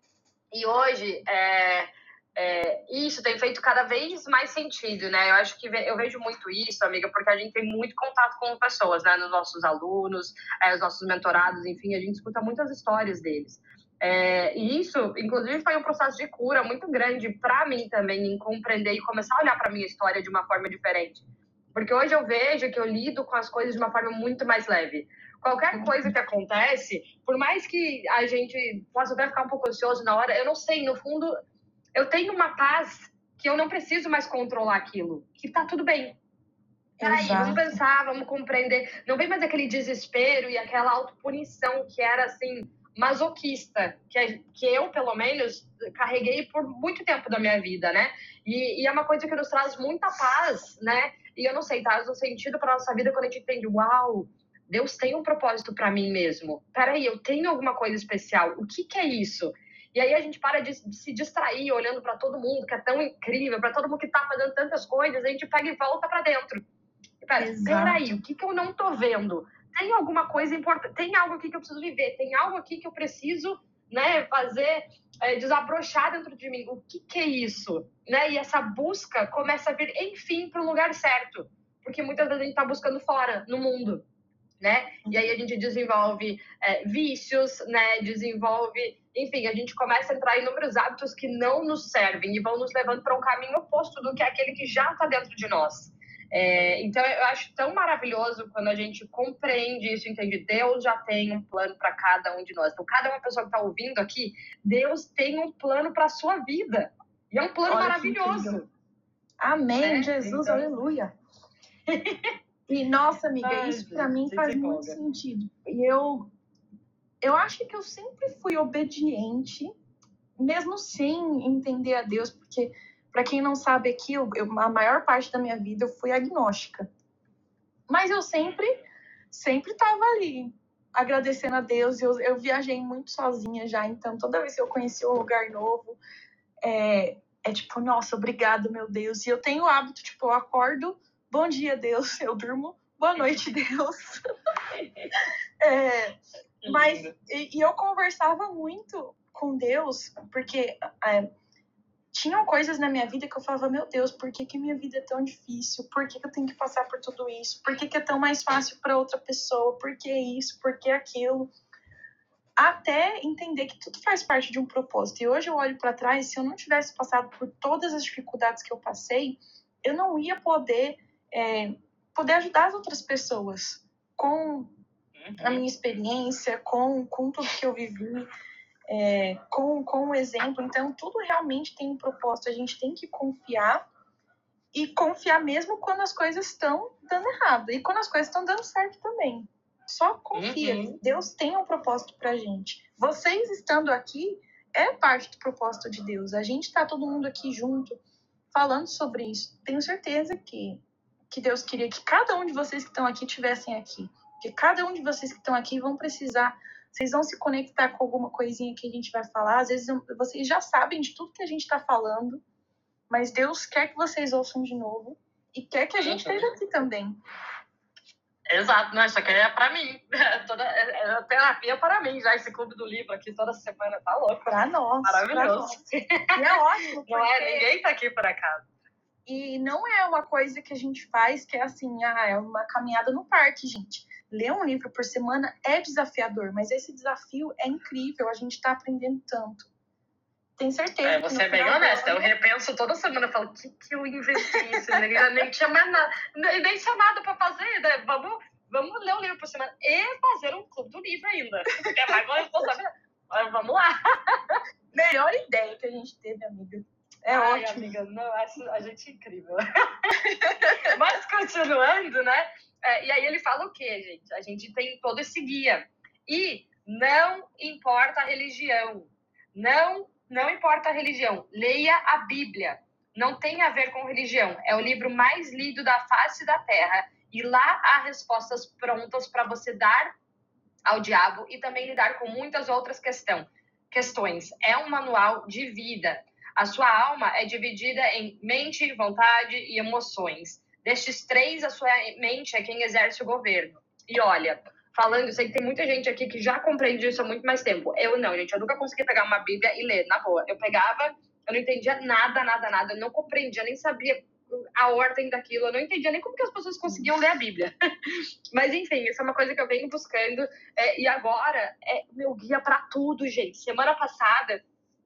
Speaker 1: E hoje, é, é, isso tem feito cada vez mais sentido, né? Eu acho que eu vejo muito isso, amiga, porque a gente tem muito contato com pessoas, né? Nos nossos alunos, é, os nossos mentorados, enfim, a gente escuta muitas histórias deles. É, e isso, inclusive, foi um processo de cura muito grande para mim também, em compreender e começar a olhar para minha história de uma forma diferente. Porque hoje eu vejo que eu lido com as coisas de uma forma muito mais leve. Qualquer coisa que acontece, por mais que a gente possa até ficar um pouco ansioso na hora, eu não sei, no fundo, eu tenho uma paz que eu não preciso mais controlar aquilo, que tá tudo bem. Peraí, vamos pensar, vamos compreender. Não vem mais aquele desespero e aquela autopunição que era assim, masoquista, que, que eu, pelo menos, carreguei por muito tempo da minha vida, né? E, e, é uma coisa que nos traz muita paz, né? E eu não sei, traz um sentido para nossa vida quando a gente entende, uau, Deus tem um propósito para mim mesmo. Peraí, eu tenho alguma coisa especial. O que, que é isso? E aí a gente para de se distrair olhando para todo mundo que é tão incrível, para todo mundo que está fazendo tantas coisas, a gente pega e volta para dentro. E pera, peraí, o que, que eu não tô vendo? Tem alguma coisa importante, tem algo aqui que eu preciso viver, tem algo aqui que eu preciso né, fazer é, desabrochar dentro de mim. O que, que é isso? Né? E essa busca começa a vir, enfim, para o lugar certo. Porque muitas vezes a gente está buscando fora, no mundo né? E aí a gente desenvolve é, vícios, né? Desenvolve, enfim, a gente começa a entrar em inúmeros hábitos que não nos servem e vão nos levando para um caminho oposto do que é aquele que já está dentro de nós. É, então eu acho tão maravilhoso quando a gente compreende isso, entende? Deus já tem um plano para cada um de nós. Então, cada uma pessoa que está ouvindo aqui, Deus tem um plano para a sua vida. E é um plano Olha maravilhoso.
Speaker 2: Amém, né? Jesus, então... aleluia. E, nossa, amiga, Ai, isso para mim faz muito sentido. E eu, eu acho que eu sempre fui obediente, mesmo sem entender a Deus, porque, para quem não sabe aqui, eu, a maior parte da minha vida eu fui agnóstica. Mas eu sempre, sempre estava ali, agradecendo a Deus. Eu, eu viajei muito sozinha já, então toda vez que eu conheci um lugar novo, é, é tipo, nossa, obrigado, meu Deus. E eu tenho o hábito, tipo, eu acordo Bom dia, Deus. Eu durmo. Boa noite, Deus. é, mas e, e, eu conversava muito com Deus, porque é, tinham coisas na minha vida que eu falava, meu Deus, por que, que minha vida é tão difícil? Por que, que eu tenho que passar por tudo isso? Por que, que é tão mais fácil para outra pessoa? Por que isso? Por que aquilo? Até entender que tudo faz parte de um propósito. E hoje eu olho para trás, se eu não tivesse passado por todas as dificuldades que eu passei, eu não ia poder é, poder ajudar as outras pessoas com a minha experiência, com, com tudo que eu vivi, é, com, com o exemplo. Então, tudo realmente tem um propósito. A gente tem que confiar e confiar mesmo quando as coisas estão dando errado e quando as coisas estão dando certo também. Só confia. Uhum. Deus tem um propósito pra gente. Vocês estando aqui é parte do propósito de Deus. A gente tá todo mundo aqui junto falando sobre isso. Tenho certeza que que Deus queria que cada um de vocês que estão aqui tivessem aqui. Que cada um de vocês que estão aqui vão precisar, vocês vão se conectar com alguma coisinha que a gente vai falar. Às vezes vocês já sabem de tudo que a gente está falando, mas Deus quer que vocês ouçam de novo e quer que a gente esteja aqui também.
Speaker 1: Exato, não, isso aqui é para mim. toda, é, é terapia para mim, já esse clube do livro aqui toda semana, tá louco.
Speaker 2: Para nós.
Speaker 1: Maravilhoso.
Speaker 2: Pra nós. E é ótimo. Porque...
Speaker 1: Não é, ninguém tá aqui por acaso.
Speaker 2: E não é uma coisa que a gente faz que é assim, ah, é uma caminhada no parque, gente. Ler um livro por semana é desafiador, mas esse desafio é incrível, a gente está aprendendo tanto. Tenho certeza.
Speaker 1: É, você é bem honesta. Eu repenso toda semana. Eu falo, o que, que eu investi isso? Eu nem tinha mais nada. Nem tinha nada pra fazer. Né? Vamos, vamos ler um livro por semana. E fazer um clube do livro ainda. É mais uma responsabilidade. Mas vamos lá.
Speaker 2: Melhor ideia que a gente teve, amiga. É Ai, ótimo.
Speaker 1: amiga, não, acho a gente é incrível. Mas continuando, né? É, e aí ele fala o quê, gente? A gente tem todo esse guia. E não importa a religião. Não, não importa a religião. Leia a Bíblia. Não tem a ver com religião. É o livro mais lido da face da Terra. E lá há respostas prontas para você dar ao diabo e também lidar com muitas outras questão, questões. É um manual de vida. A sua alma é dividida em mente, vontade e emoções. Destes três, a sua mente é quem exerce o governo. E olha, falando, sei que tem muita gente aqui que já compreende isso há muito mais tempo. Eu não, gente, eu nunca consegui pegar uma Bíblia e ler, na boa. Eu pegava, eu não entendia nada, nada, nada, eu não compreendia, nem sabia a ordem daquilo, eu não entendia nem como que as pessoas conseguiam ler a Bíblia. Mas enfim, isso é uma coisa que eu venho buscando é, e agora é meu guia para tudo, gente. Semana passada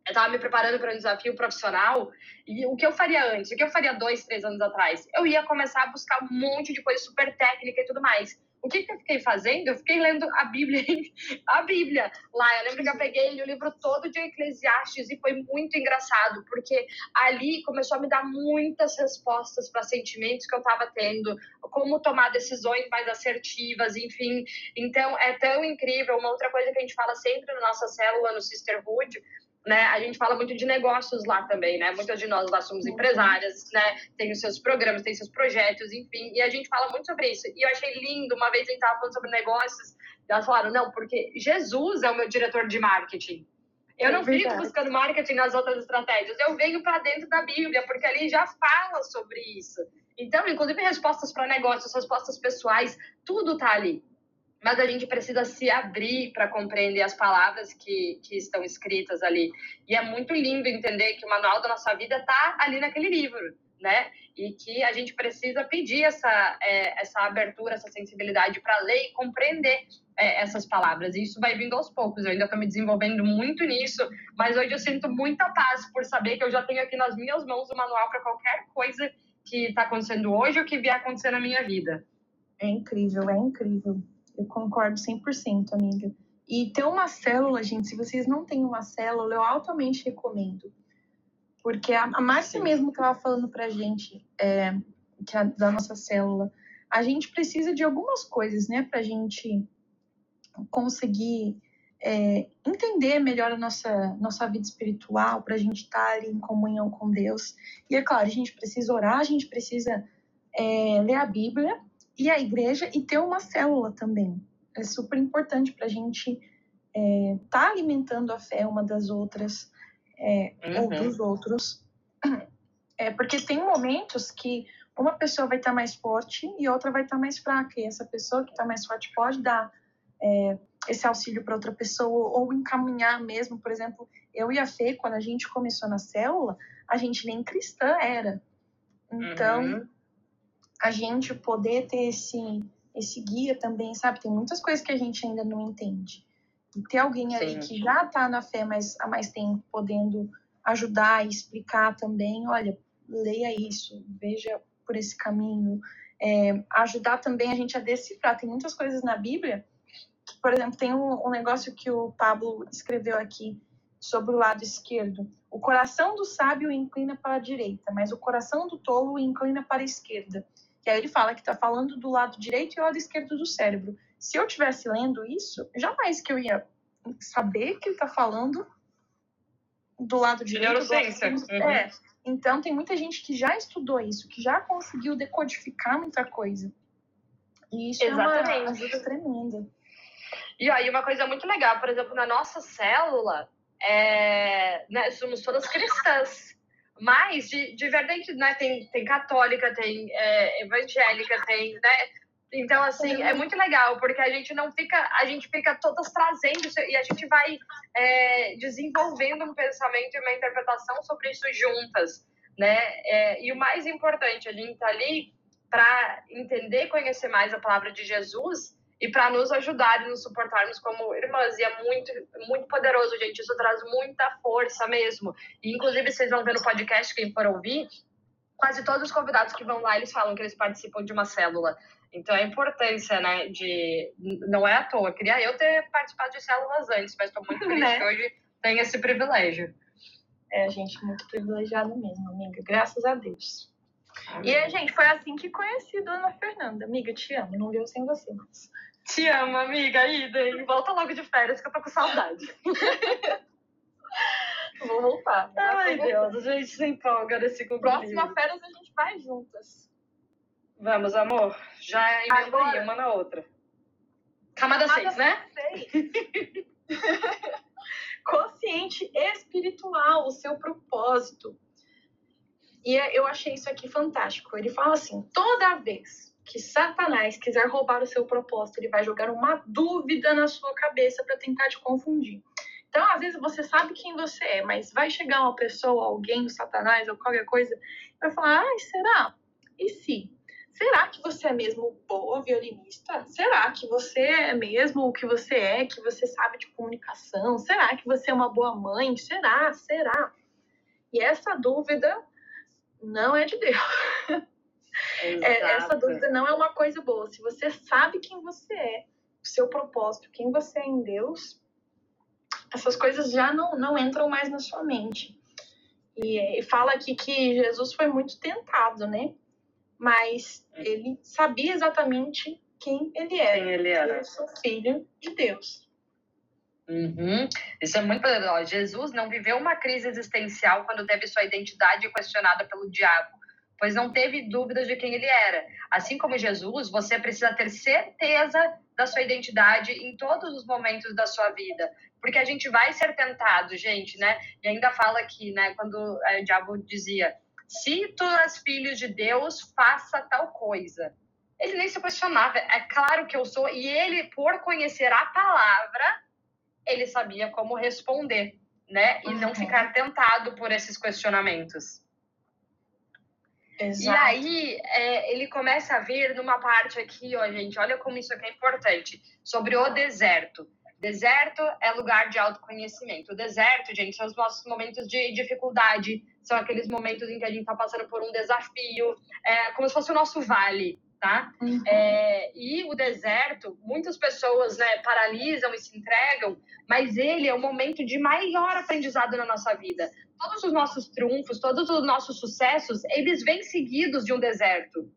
Speaker 1: eu estava me preparando para um desafio profissional e o que eu faria antes, o que eu faria dois, três anos atrás, eu ia começar a buscar um monte de coisa super técnica e tudo mais. O que, que eu fiquei fazendo? Eu fiquei lendo a Bíblia, a Bíblia lá. Eu lembro que eu peguei o livro todo de Eclesiastes e foi muito engraçado, porque ali começou a me dar muitas respostas para sentimentos que eu estava tendo, como tomar decisões mais assertivas, enfim. Então, é tão incrível. Uma outra coisa que a gente fala sempre na nossa célula, no Sisterhood, né? A gente fala muito de negócios lá também, né? Muitas de nós lá somos empresárias, né? Tem os seus programas, tem seus projetos, enfim. E a gente fala muito sobre isso. E eu achei lindo, uma vez a gente estava falando sobre negócios, e elas falaram, não, porque Jesus é o meu diretor de marketing. Eu é não fico buscando marketing nas outras estratégias, eu venho para dentro da Bíblia, porque ali já fala sobre isso. Então, inclusive respostas para negócios, respostas pessoais, tudo tá ali mas a gente precisa se abrir para compreender as palavras que, que estão escritas ali. E é muito lindo entender que o manual da nossa vida está ali naquele livro, né? E que a gente precisa pedir essa, é, essa abertura, essa sensibilidade para ler e compreender é, essas palavras. E isso vai vindo aos poucos. Eu ainda estou me desenvolvendo muito nisso, mas hoje eu sinto muita paz por saber que eu já tenho aqui nas minhas mãos o manual para qualquer coisa que está acontecendo hoje ou que vier acontecer na minha vida.
Speaker 2: É incrível, é incrível. Eu concordo 100%, amiga. E ter uma célula, gente, se vocês não têm uma célula, eu altamente recomendo. Porque a, a Márcia mesmo estava falando pra gente, é, que a, da nossa célula, a gente precisa de algumas coisas, né, pra gente conseguir é, entender melhor a nossa, nossa vida espiritual, para a gente estar tá ali em comunhão com Deus. E é claro, a gente precisa orar, a gente precisa é, ler a Bíblia, e a igreja e ter uma célula também. É super importante para a gente estar é, tá alimentando a fé uma das outras é, uhum. ou dos outros. É, porque tem momentos que uma pessoa vai estar tá mais forte e outra vai estar tá mais fraca. E essa pessoa que está mais forte pode dar é, esse auxílio para outra pessoa ou encaminhar mesmo. Por exemplo, eu e a Fê, quando a gente começou na célula, a gente nem cristã era. Então, uhum a gente poder ter esse, esse guia também, sabe? Tem muitas coisas que a gente ainda não entende. E ter alguém ali que já está na fé mas há mais tempo, podendo ajudar e explicar também, olha, leia isso, veja por esse caminho. É, ajudar também a gente a decifrar. Tem muitas coisas na Bíblia, que, por exemplo, tem um, um negócio que o Pablo escreveu aqui sobre o lado esquerdo. O coração do sábio inclina para a direita, mas o coração do tolo inclina para a esquerda. Que aí ele fala que está falando do lado direito e o lado esquerdo do cérebro. Se eu estivesse lendo isso, jamais que eu ia saber que ele está falando do lado direito. Do lado uhum. É. Então tem muita gente que já estudou isso, que já conseguiu decodificar muita coisa. E isso Exatamente. é uma ajuda tremenda.
Speaker 1: E aí uma coisa muito legal, por exemplo, na nossa célula, é, né, somos todas cristãs. Mas, de, de né, tem, tem católica, tem é, evangélica, tem, né? Então, assim, é muito legal, porque a gente não fica, a gente fica todas trazendo e a gente vai é, desenvolvendo um pensamento e uma interpretação sobre isso juntas, né? É, e o mais importante, a gente tá ali para entender, conhecer mais a palavra de Jesus e para nos ajudar e nos suportarmos como irmãs. E é muito, muito poderoso, gente. Isso traz muita força mesmo. E, inclusive, vocês vão ver no podcast, quem for ouvir, quase todos os convidados que vão lá, eles falam que eles participam de uma célula. Então, a importância, né, de... Não é à toa. Queria eu ter participado de células antes, mas estou muito feliz né? que hoje tenho esse privilégio.
Speaker 2: É, a gente, muito privilegiado mesmo, amiga. Graças a Deus. Amém. E, a gente, foi assim que conheci a Dona Fernanda. Amiga, te amo. Não viu sem você, mas...
Speaker 1: Te amo, amiga. Ida, volta logo de férias que eu tô com saudade.
Speaker 2: Vou voltar.
Speaker 1: Ai, Deus, a gente se empolga nesse
Speaker 2: compromisso. Próxima férias a gente vai juntas.
Speaker 1: Vamos, amor. Já emenda aí, uma na outra. Camada 6, né?
Speaker 2: Seis. Consciente espiritual, o seu propósito. E é, eu achei isso aqui fantástico. Ele fala assim: toda vez que Satanás quiser roubar o seu propósito, ele vai jogar uma dúvida na sua cabeça para tentar te confundir. Então, às vezes você sabe quem você é, mas vai chegar uma pessoa, alguém, o Satanás ou qualquer coisa, e vai falar: ai, será? E se? Será que você é mesmo boa violinista? Será que você é mesmo o que você é, que você sabe de comunicação? Será que você é uma boa mãe? Será? Será? E essa dúvida não é de Deus. É, essa dúvida não é uma coisa boa. Se você sabe quem você é, o seu propósito, quem você é em Deus, essas coisas já não, não entram mais na sua mente. E, e fala aqui que Jesus foi muito tentado, né? Mas ele sabia exatamente quem ele era.
Speaker 1: Quem ele era.
Speaker 2: Eu sou filho de Deus.
Speaker 1: Uhum. Isso é muito poderoso. Jesus não viveu uma crise existencial quando teve sua identidade questionada pelo diabo, pois não teve dúvidas de quem ele era. Assim como Jesus, você precisa ter certeza da sua identidade em todos os momentos da sua vida, porque a gente vai ser tentado, gente, né? E ainda fala aqui, né, quando é, o diabo dizia: "Se tu és filho de Deus, faça tal coisa". Ele nem se questionava, é claro que eu sou, e ele, por conhecer a palavra, ele sabia como responder, né? E não uhum. ficar tentado por esses questionamentos. Exato. E aí, é, ele começa a vir numa parte aqui, ó, gente, olha como isso aqui é importante, sobre o deserto. Deserto é lugar de autoconhecimento. O deserto, gente, são os nossos momentos de dificuldade, são aqueles momentos em que a gente está passando por um desafio, é como se fosse o nosso vale, tá? Uhum. É, e o deserto, muitas pessoas né, paralisam e se entregam, mas ele é o momento de maior aprendizado na nossa vida. Todos os nossos triunfos, todos os nossos sucessos, eles vêm seguidos de um deserto.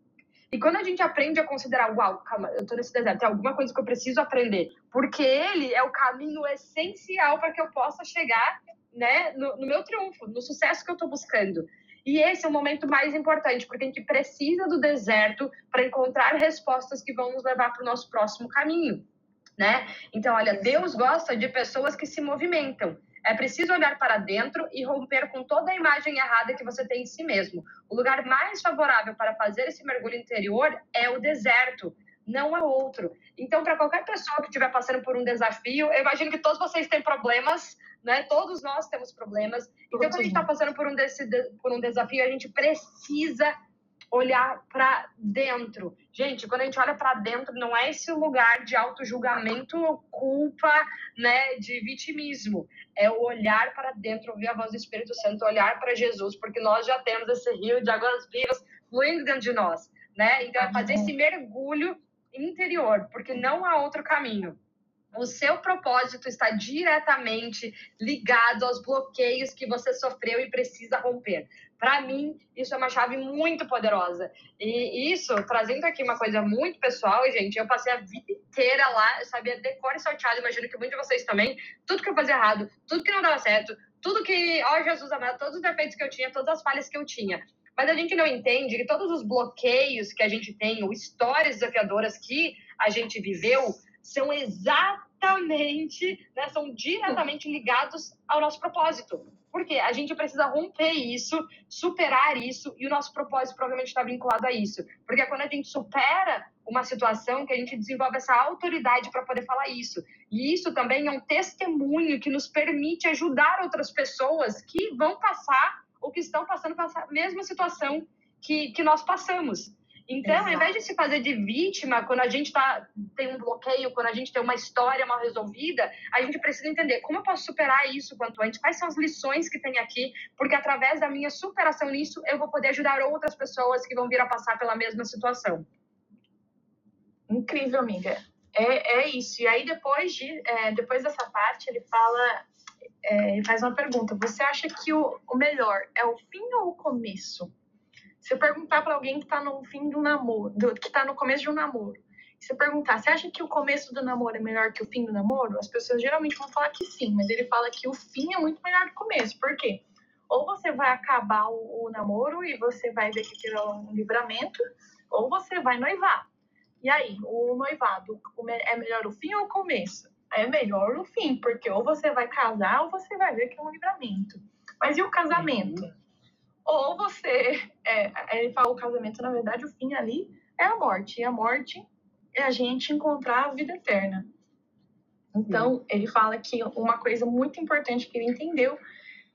Speaker 1: E quando a gente aprende a considerar, uau, calma, eu tô nesse deserto, tem alguma coisa que eu preciso aprender, porque ele é o caminho essencial para que eu possa chegar né, no, no meu triunfo, no sucesso que eu estou buscando. E esse é o momento mais importante, porque a gente precisa do deserto para encontrar respostas que vão nos levar para o nosso próximo caminho, né? Então, olha, Deus gosta de pessoas que se movimentam. É preciso olhar para dentro e romper com toda a imagem errada que você tem em si mesmo. O lugar mais favorável para fazer esse mergulho interior é o deserto, não é outro. Então, para qualquer pessoa que estiver passando por um desafio, eu imagino que todos vocês têm problemas, né? Todos nós temos problemas. Então, quando a gente está passando por um, desse, por um desafio, a gente precisa olhar para dentro. Gente, quando a gente olha para dentro, não é esse lugar de auto-julgamento, culpa, né, de vitimismo. É o olhar para dentro, ouvir a voz do Espírito Santo, olhar para Jesus, porque nós já temos esse rio de águas vivas fluindo dentro de nós, né? Então, é fazer esse mergulho interior, porque não há outro caminho o seu propósito está diretamente ligado aos bloqueios que você sofreu e precisa romper. Para mim, isso é uma chave muito poderosa. E isso, trazendo aqui uma coisa muito pessoal, gente, eu passei a vida inteira lá, eu sabia decor e salteado, imagino que muitos de vocês também, tudo que eu fazia errado, tudo que não dava certo, tudo que, ó Jesus amado, todos os defeitos que eu tinha, todas as falhas que eu tinha. Mas a gente não entende que todos os bloqueios que a gente tem, ou histórias desafiadoras que a gente viveu, são exatamente, né, são diretamente ligados ao nosso propósito. Porque a gente precisa romper isso, superar isso, e o nosso propósito provavelmente está vinculado a isso. Porque quando a gente supera uma situação que a gente desenvolve essa autoridade para poder falar isso. E isso também é um testemunho que nos permite ajudar outras pessoas que vão passar ou que estão passando pela mesma situação que, que nós passamos. Então, Exato. ao invés de se fazer de vítima, quando a gente tá, tem um bloqueio, quando a gente tem uma história mal resolvida, a gente precisa entender como eu posso superar isso quanto antes, quais são as lições que tem aqui, porque através da minha superação nisso, eu vou poder ajudar outras pessoas que vão vir a passar pela mesma situação.
Speaker 2: Incrível, amiga. É, é isso. E aí, depois, de, é, depois dessa parte, ele fala, é, faz uma pergunta. Você acha que o, o melhor é o fim ou o começo? Se eu perguntar para alguém que está no fim do namoro, do, que está no começo de um namoro, se eu perguntar, você acha que o começo do namoro é melhor que o fim do namoro? As pessoas geralmente vão falar que sim, mas ele fala que o fim é muito melhor que o começo. Por quê? Ou você vai acabar o, o namoro e você vai ver que aquilo é um livramento, ou você vai noivar. E aí, o noivado, é melhor o fim ou o começo? É melhor o fim, porque ou você vai casar ou você vai ver que é um livramento. Mas e o casamento? Ou você. É, ele fala o casamento, na verdade, o fim ali é a morte. E a morte é a gente encontrar a vida eterna. Então, ele fala que uma coisa muito importante que ele entendeu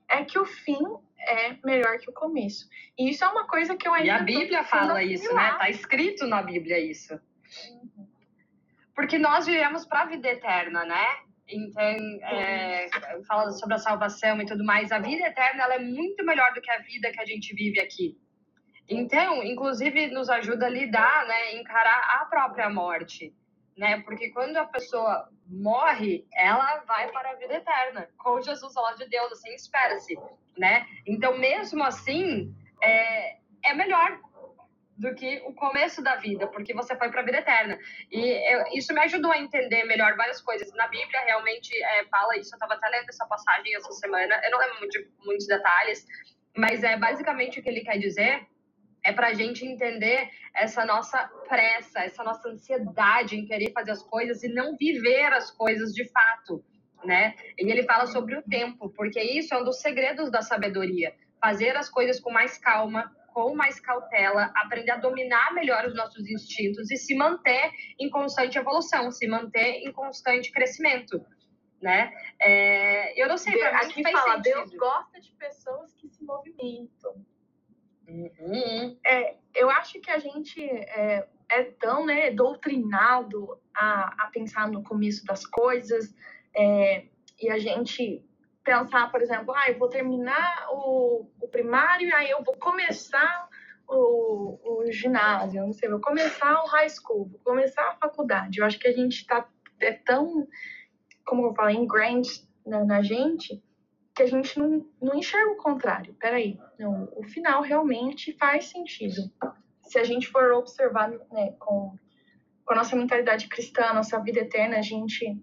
Speaker 2: é que o fim é melhor que o começo. E isso é uma coisa que eu ainda.
Speaker 1: E a Bíblia fala isso, né? Tá escrito na Bíblia isso. Uhum. Porque nós vivemos para a vida eterna, né? Então, é, fala sobre a salvação e tudo mais. A vida eterna ela é muito melhor do que a vida que a gente vive aqui. Então, inclusive, nos ajuda a lidar, né, encarar a própria morte, né? Porque quando a pessoa morre, ela vai para a vida eterna, com Jesus ao lado de Deus, assim espera-se, né? Então, mesmo assim, é, é melhor do que o começo da vida, porque você foi para a vida eterna. E eu, isso me ajudou a entender melhor várias coisas. Na Bíblia, realmente, é, fala isso. Eu estava até lendo essa passagem essa semana. Eu não lembro muito, muitos detalhes, mas é basicamente o que ele quer dizer é para a gente entender essa nossa pressa, essa nossa ansiedade em querer fazer as coisas e não viver as coisas de fato, né? E ele fala sobre o tempo, porque isso é um dos segredos da sabedoria. Fazer as coisas com mais calma, com mais cautela, aprender a dominar melhor os nossos instintos e se manter em constante evolução, se manter em constante crescimento, né? É, eu não sei, para mim
Speaker 2: aqui fala, sentido. Deus gosta de pessoas que se movimentam. Uhum. É, eu acho que a gente é, é tão né, doutrinado a, a pensar no começo das coisas é, e a gente pensar, por exemplo, ah, eu vou terminar o, o primário e aí eu vou começar o, o ginásio, não sei, vou começar o high school, vou começar a faculdade. Eu acho que a gente está é tão, como eu falei, ingrained na, na, gente, que a gente não, não enxerga o contrário. Peraí, não, o final realmente faz sentido. Se a gente for observar né, com, com a nossa mentalidade cristã, nossa vida eterna, a gente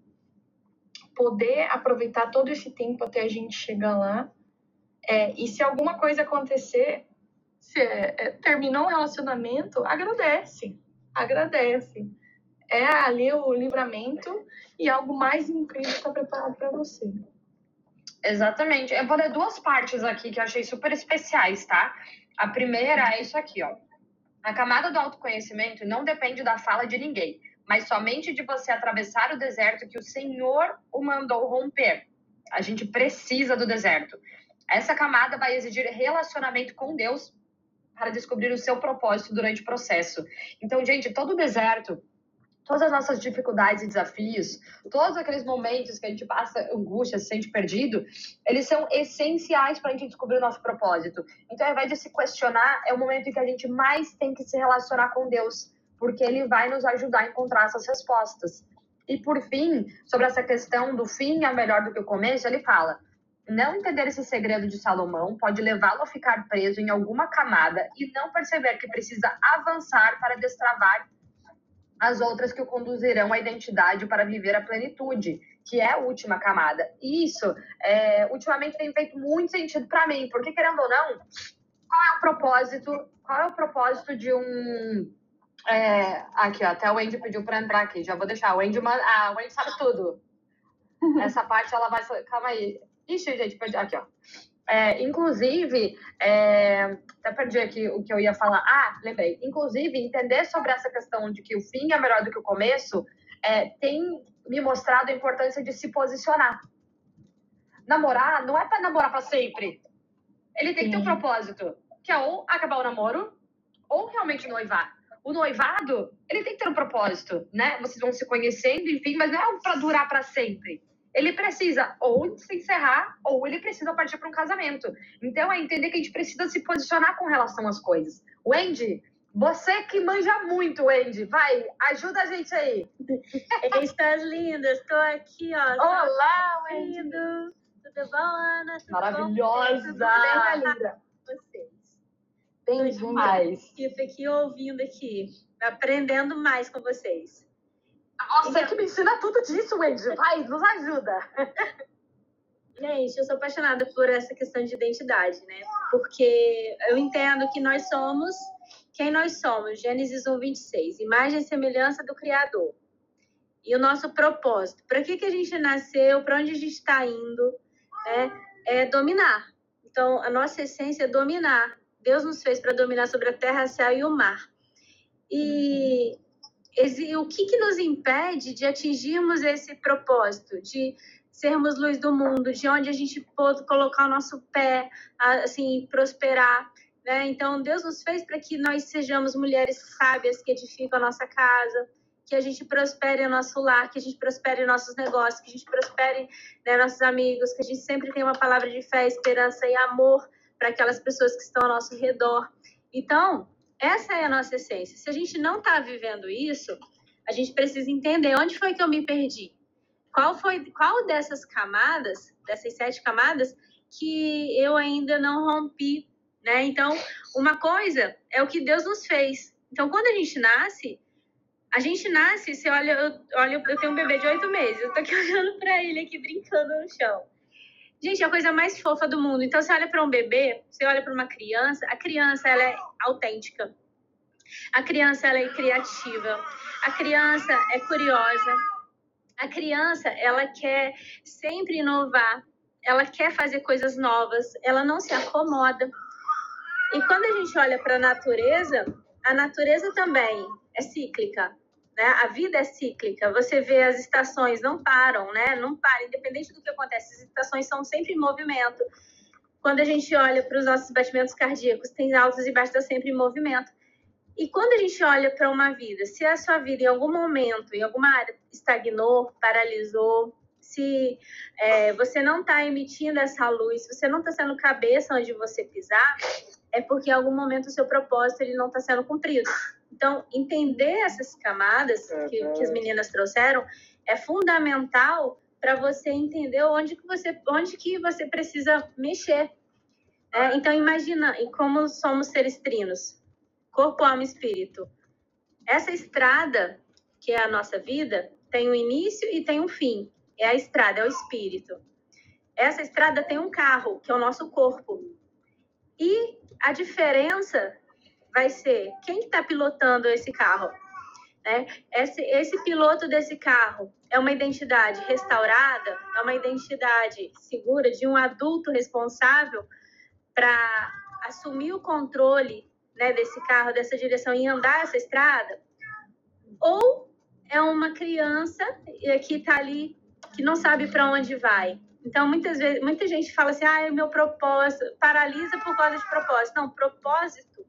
Speaker 2: poder aproveitar todo esse tempo até a gente chegar lá. É, e se alguma coisa acontecer, se é, é, terminou o relacionamento, agradece, agradece. É ali o livramento e algo mais incrível está preparado para você.
Speaker 1: Exatamente. Eu vou ler duas partes aqui que eu achei super especiais, tá? A primeira é isso aqui, ó. A camada do autoconhecimento não depende da fala de ninguém, mas somente de você atravessar o deserto que o Senhor o mandou romper. A gente precisa do deserto. Essa camada vai exigir relacionamento com Deus para descobrir o seu propósito durante o processo. Então, gente, todo o deserto, todas as nossas dificuldades e desafios, todos aqueles momentos que a gente passa angústia, se sente perdido, eles são essenciais para a gente descobrir o nosso propósito. Então, ao invés de se questionar, é o momento em que a gente mais tem que se relacionar com Deus porque ele vai nos ajudar a encontrar essas respostas. E por fim, sobre essa questão do fim é melhor do que o começo, ele fala: não entender esse segredo de Salomão pode levá-lo a ficar preso em alguma camada e não perceber que precisa avançar para destravar as outras que o conduzirão à identidade para viver a plenitude, que é a última camada. Isso, é, ultimamente, tem feito muito sentido para mim, porque querendo ou não, qual é o propósito? Qual é o propósito de um é, aqui, ó, até o Andy pediu para entrar aqui. Já vou deixar. O Andy, man... ah, o Andy sabe tudo. Essa parte ela vai. Calma aí. Ixi, gente, perdi. Aqui, ó. É, inclusive, é, até perdi aqui o que eu ia falar. Ah, lembrei. Inclusive, entender sobre essa questão de que o fim é melhor do que o começo é, tem me mostrado a importância de se posicionar. Namorar não é para namorar para sempre. Ele tem Sim. que ter um propósito, que é ou acabar o namoro ou realmente noivar. O noivado, ele tem que ter um propósito, né? Vocês vão se conhecendo, enfim, mas não é para durar para sempre. Ele precisa ou se encerrar ou ele precisa partir para um casamento. Então é entender que a gente precisa se posicionar com relação às coisas. Wendy, você que manja muito, Wendy, vai, ajuda a gente aí.
Speaker 3: Estás linda, estou aqui, ó.
Speaker 1: Olá, Wendy.
Speaker 3: Tudo bom, Ana? Tudo
Speaker 1: Maravilhosa.
Speaker 3: Bom? linda. Vocês.
Speaker 1: Bem-vinda.
Speaker 3: Estou aqui ouvindo aqui, aprendendo mais com vocês.
Speaker 1: Você então... que me ensina tudo disso, Wendy. Vai, nos ajuda.
Speaker 3: Gente, eu sou apaixonada por essa questão de identidade, né? Porque eu entendo que nós somos quem nós somos, Gênesis 1, 26, imagem e semelhança do Criador. E o nosso propósito, para que, que a gente nasceu, para onde a gente está indo, né? é dominar. Então, a nossa essência é dominar. Deus nos fez para dominar sobre a terra, céu e o mar. E o que, que nos impede de atingirmos esse propósito, de sermos luz do mundo, de onde a gente pode colocar o nosso pé, assim, prosperar. Né? Então, Deus nos fez para que nós sejamos mulheres sábias que edificam a nossa casa, que a gente prospere o nosso lar, que a gente prospere nossos negócios, que a gente prospere né, nossos amigos, que a gente sempre tenha uma palavra de fé, esperança e amor para aquelas pessoas que estão ao nosso redor. Então, essa é a nossa essência. Se a gente não está vivendo isso, a gente precisa entender onde foi que eu me perdi. Qual foi, qual dessas camadas, dessas sete camadas, que eu ainda não rompi né? Então, uma coisa é o que Deus nos fez. Então, quando a gente nasce, a gente nasce, você olha, eu, olha, eu tenho um bebê de oito meses, eu tô aqui olhando para ele aqui brincando no chão. Gente, é a coisa mais fofa do mundo. Então, você olha para um bebê, você olha para uma criança, a criança ela é autêntica. A criança ela é criativa. A criança é curiosa. A criança ela quer sempre inovar. Ela quer fazer coisas novas. Ela não se acomoda. E quando a gente olha para a natureza, a natureza também é cíclica. Né? A vida é cíclica. Você vê as estações não param, né? Não param, independente do que acontece. As estações são sempre em movimento. Quando a gente olha para os nossos batimentos cardíacos, tem altos e baixos, está sempre em movimento. E quando a gente olha para uma vida, se a sua vida em algum momento, em alguma área, estagnou, paralisou, se é, você não está emitindo essa luz, se você não está sendo cabeça onde você pisar, é porque em algum momento o seu propósito ele não está sendo cumprido. Então, entender essas camadas que, que as meninas trouxeram é fundamental para você entender onde que você, onde que você precisa mexer. É, então, imagina como somos seres trinos, corpo, alma e espírito. Essa estrada, que é a nossa vida, tem um início e tem um fim. É a estrada, é o espírito. Essa estrada tem um carro, que é o nosso corpo. E a diferença vai ser quem está pilotando esse carro. Né? Esse, esse piloto desse carro é uma identidade restaurada, é uma identidade segura de um adulto responsável para assumir o controle né, desse carro, dessa direção e andar essa estrada? Ou é uma criança que está ali, que não sabe para onde vai? Então, muitas vezes, muita gente fala assim, ah, é o meu propósito, paralisa por causa de propósito. Não, propósito,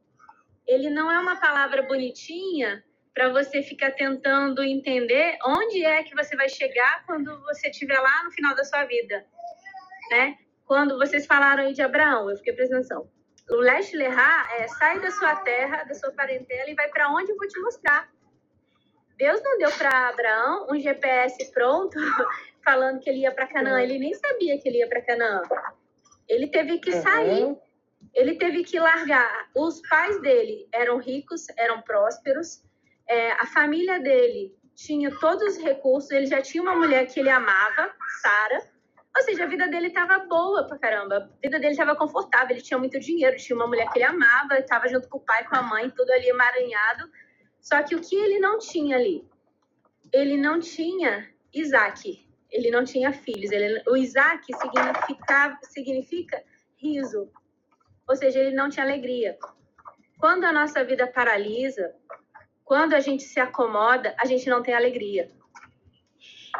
Speaker 3: ele não é uma palavra bonitinha para você ficar tentando entender onde é que você vai chegar quando você estiver lá no final da sua vida, né? Quando vocês falaram aí de Abraão, eu fiquei prestando atenção. O Leste Lerá é sai da sua terra, da sua parentela e vai para onde eu vou te mostrar. Deus não deu para Abraão um GPS pronto falando que ele ia para Canaã. Ele nem sabia que ele ia para Canaã. Ele teve que sair. Ele teve que largar. Os pais dele eram ricos, eram prósperos. É, a família dele tinha todos os recursos. Ele já tinha uma mulher que ele amava, Sara. Ou seja, a vida dele estava boa pra caramba. A vida dele estava confortável. Ele tinha muito dinheiro. Tinha uma mulher que ele amava. Estava junto com o pai, com a mãe, tudo ali emaranhado. Só que o que ele não tinha ali? Ele não tinha Isaac ele não tinha filhos. Ele, o Isaac significa, significa riso, ou seja, ele não tinha alegria. Quando a nossa vida paralisa, quando a gente se acomoda, a gente não tem alegria.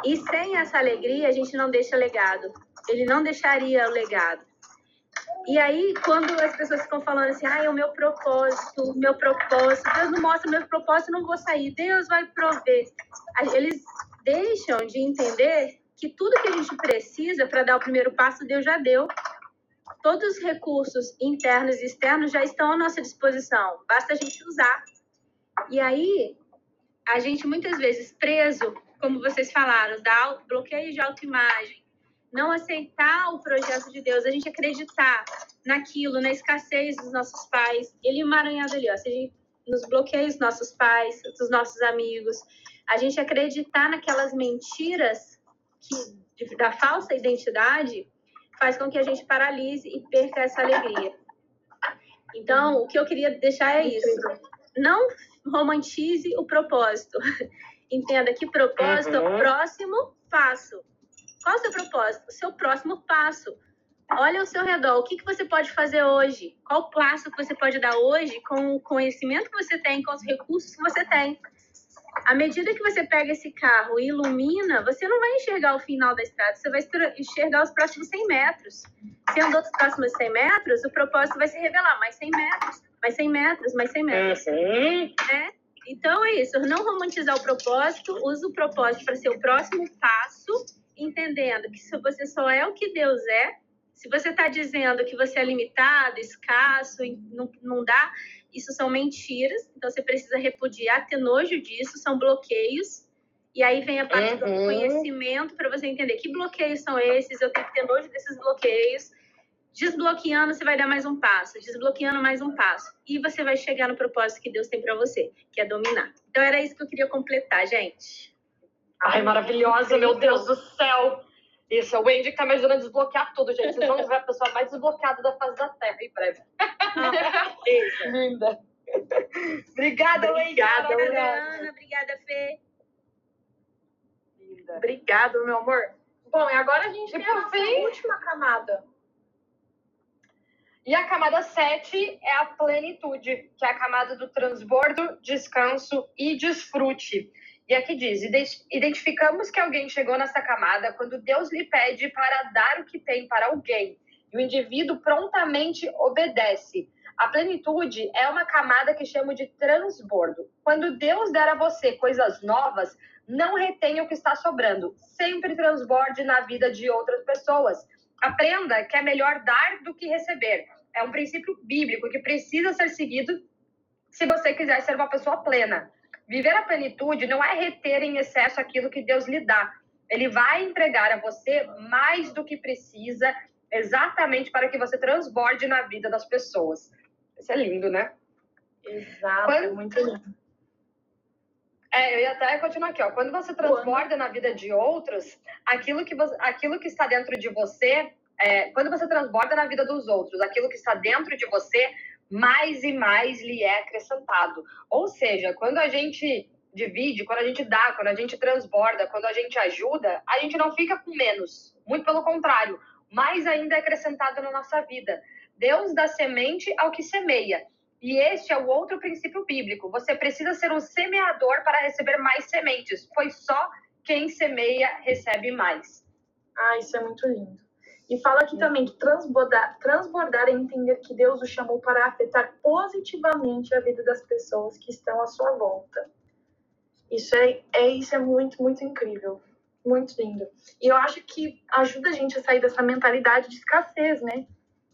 Speaker 3: E sem essa alegria, a gente não deixa legado. Ele não deixaria o legado. E aí, quando as pessoas ficam falando assim, ah, é o meu propósito, o meu propósito, Deus não mostra meu propósito, não vou sair, Deus vai prover. Eles deixam de entender que tudo que a gente precisa para dar o primeiro passo, Deus já deu. Todos os recursos internos e externos já estão à nossa disposição, basta a gente usar. E aí, a gente muitas vezes preso, como vocês falaram, dá bloqueio de autoimagem, não aceitar o projeto de Deus, a gente acreditar naquilo, na escassez dos nossos pais, ele emaranhado ali, ó, se a gente, nos bloqueios dos nossos pais, dos nossos amigos, a gente acreditar naquelas mentiras que, da falsa identidade faz com que a gente paralise e perca essa alegria. Então, o que eu queria deixar é isso. Não romantize o propósito. Entenda que propósito é o uhum. próximo passo. Qual é o seu propósito? O seu próximo passo. Olha ao seu redor, o que, que você pode fazer hoje? Qual o passo que você pode dar hoje com o conhecimento que você tem, com os recursos que você tem? À medida que você pega esse carro e ilumina, você não vai enxergar o final da estrada, você vai enxergar os próximos 100 metros. Se andou os próximos 100 metros, o propósito vai se revelar, mais 100 metros, mais 100 metros, mais 100 metros. Uhum. É? Então é isso, não romantizar o propósito, use o propósito para ser o próximo passo, entendendo que se você só é o que Deus é, se você está dizendo que você é limitado, escasso, não, não dá, isso são mentiras. Então você precisa repudiar, ter nojo disso, são bloqueios. E aí vem a parte uhum. do conhecimento para você entender que bloqueios são esses, eu tenho que ter nojo desses bloqueios. Desbloqueando, você vai dar mais um passo, desbloqueando mais um passo. E você vai chegar no propósito que Deus tem para você, que é dominar. Então era isso que eu queria completar, gente.
Speaker 1: Ai, maravilhosa, meu Deus do céu! Isso, o Wendy que tá me ajudando a desbloquear tudo, gente. Vocês vão ver a pessoa mais desbloqueada da face da Terra em breve. Linda. Obrigada, Wendy.
Speaker 3: Obrigada, Ana. Obrigada, Fê.
Speaker 2: Linda. Obrigada, meu amor. Bom, e agora a gente e tem a fim... última camada.
Speaker 1: E a camada 7 é a plenitude, que é a camada do transbordo, descanso e desfrute. E aqui diz: identificamos que alguém chegou nessa camada quando Deus lhe pede para dar o que tem para alguém. E o indivíduo prontamente obedece. A plenitude é uma camada que chamo de transbordo. Quando Deus der a você coisas novas, não retenha o que está sobrando. Sempre transborde na vida de outras pessoas. Aprenda que é melhor dar do que receber. É um princípio bíblico que precisa ser seguido se você quiser ser uma pessoa plena. Viver a plenitude não é reter em excesso aquilo que Deus lhe dá. Ele vai entregar a você mais do que precisa, exatamente para que você transborde na vida das pessoas. Isso é lindo, né?
Speaker 2: Exato, Quando... é muito lindo.
Speaker 1: É, eu ia até continuar aqui, ó. Quando você transborda Quando... na vida de outros, aquilo que, você, aquilo que está dentro de você é, quando você transborda na vida dos outros aquilo que está dentro de você, mais e mais lhe é acrescentado. Ou seja, quando a gente divide, quando a gente dá, quando a gente transborda, quando a gente ajuda, a gente não fica com menos. Muito pelo contrário, mais ainda é acrescentado na nossa vida. Deus dá semente ao que semeia. E este é o outro princípio bíblico. Você precisa ser um semeador para receber mais sementes, pois só quem semeia recebe mais.
Speaker 2: Ah, isso é muito lindo. E fala aqui também que transbordar, transbordar é entender que Deus o chamou para afetar positivamente a vida das pessoas que estão à sua volta. Isso é, é, isso é muito, muito incrível. Muito lindo. E eu acho que ajuda a gente a sair dessa mentalidade de escassez, né?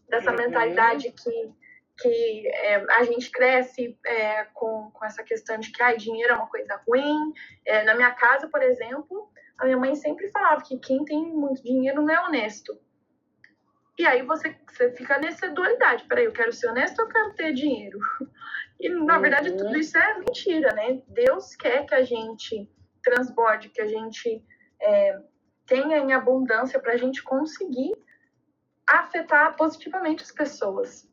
Speaker 2: Dessa uhum. mentalidade que, que é, a gente cresce é, com, com essa questão de que ah, dinheiro é uma coisa ruim. É, na minha casa, por exemplo, a minha mãe sempre falava que quem tem muito dinheiro não é honesto. E aí você, você fica nessa dualidade. Peraí, eu quero ser honesto ou eu quero ter dinheiro? E, na verdade, uhum. tudo isso é mentira, né? Deus quer que a gente transborde, que a gente é, tenha em abundância para a gente conseguir afetar positivamente as pessoas.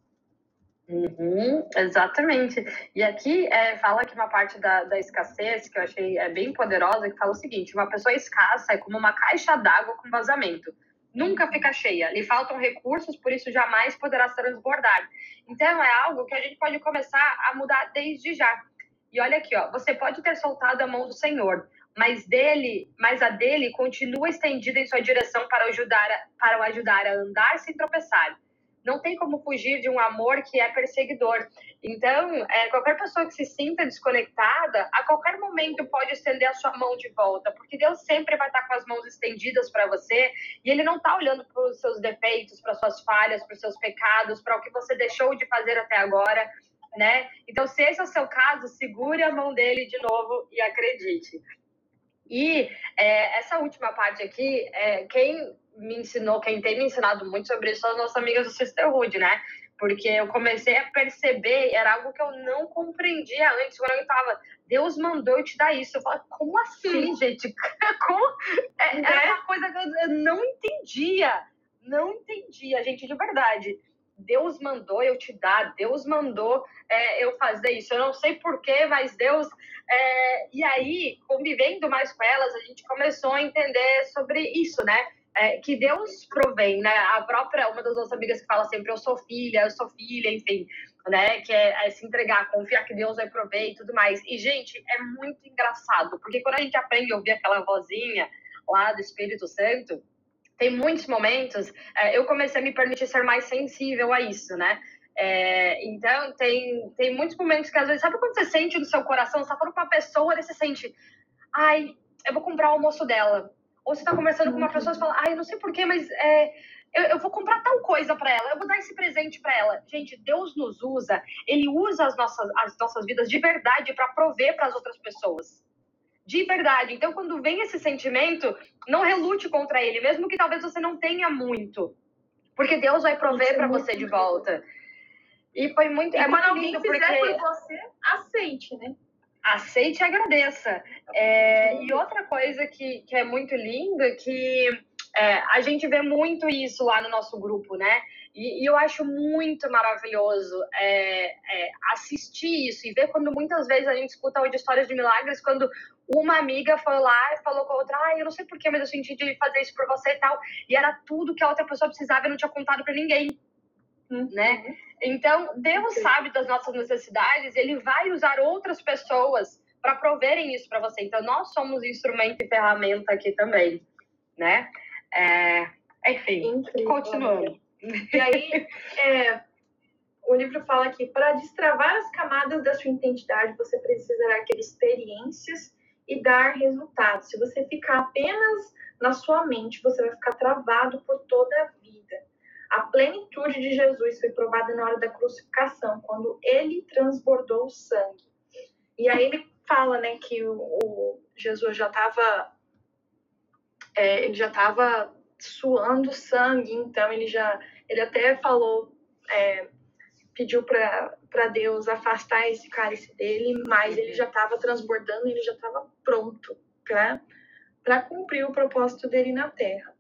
Speaker 1: Uhum, exatamente. E aqui é, fala que uma parte da, da escassez que eu achei é bem poderosa, que fala o seguinte: uma pessoa escassa é como uma caixa d'água com vazamento nunca fica cheia. Lhe faltam recursos, por isso jamais poderá transbordar. Então é algo que a gente pode começar a mudar desde já. E olha aqui, ó, você pode ter soltado a mão do Senhor, mas dele, mas a dele continua estendida em sua direção para ajudar, para o ajudar a andar sem tropeçar. Não tem como fugir de um amor que é perseguidor. Então, é, qualquer pessoa que se sinta desconectada, a qualquer momento pode estender a sua mão de volta, porque Deus sempre vai estar com as mãos estendidas para você e Ele não está olhando para os seus defeitos, para suas falhas, para os seus pecados, para o que você deixou de fazer até agora. Né? Então, se esse é o seu caso, segure a mão dele de novo e acredite. E é, essa última parte aqui, é, quem me ensinou, quem tem me ensinado muito sobre isso são as nossas amigas do Sisterhood, né? Porque eu comecei a perceber, era algo que eu não compreendia antes, quando eu estava, Deus mandou eu te dar isso. Eu falei, como assim, gente? Como? É, era é. uma coisa que eu não entendia, não entendia, gente, de verdade. Deus mandou eu te dar, Deus mandou é, eu fazer isso. Eu não sei porquê, mas Deus. É, e aí, convivendo mais com elas, a gente começou a entender sobre isso, né? É, que Deus provém, né? A própria, uma das nossas amigas que fala sempre, eu sou filha, eu sou filha, enfim, né? Que é, é, se entregar, confiar que Deus vai prover e tudo mais. E, gente, é muito engraçado, porque quando a gente aprende a ouvir aquela vozinha lá do Espírito Santo, tem muitos momentos, é, eu comecei a me permitir ser mais sensível a isso, né? É, então, tem, tem muitos momentos que às vezes, sabe quando você sente no seu coração, você tá falando pra pessoa, e você sente, ai, eu vou comprar o almoço dela ou você está conversando com uma pessoa e fala, ah, eu não sei porquê, mas é, eu, eu, vou comprar tal coisa para ela, eu vou dar esse presente para ela. Gente, Deus nos usa, Ele usa as nossas, as nossas vidas de verdade para prover para as outras pessoas. De verdade. Então, quando vem esse sentimento, não relute contra ele, mesmo que talvez você não tenha muito. Porque Deus vai prover para você de volta. E foi muito.
Speaker 2: E
Speaker 1: é
Speaker 2: quando
Speaker 1: muito
Speaker 2: alguém fizer porque... por você, aceite, né?
Speaker 1: Aceite e agradeça. É, e outra coisa que, que é muito linda, que é, a gente vê muito isso lá no nosso grupo, né? E, e eu acho muito maravilhoso é, é assistir isso e ver quando muitas vezes a gente escuta de histórias de milagres, quando uma amiga foi lá e falou com a outra, ah, eu não sei porquê, mas eu senti de fazer isso por você e tal. E era tudo que a outra pessoa precisava e não tinha contado para ninguém né? Então, Deus sabe das nossas necessidades, ele vai usar outras pessoas para proverem isso para você. Então, nós somos instrumento e ferramenta aqui também, né? É, enfim, Incrível. continuando.
Speaker 2: E aí, é, o livro fala que para destravar as camadas da sua identidade, você precisará ter experiências e dar resultados. Se você ficar apenas na sua mente, você vai ficar travado por toda a. A plenitude de Jesus foi provada na hora da crucificação, quando ele transbordou o sangue. E aí ele fala, né, que o, o Jesus já estava é, ele já estava suando sangue, então ele já ele até falou é, pediu para Deus afastar esse cálice dele, mas ele já estava transbordando, ele já estava pronto para cumprir o propósito dele na Terra.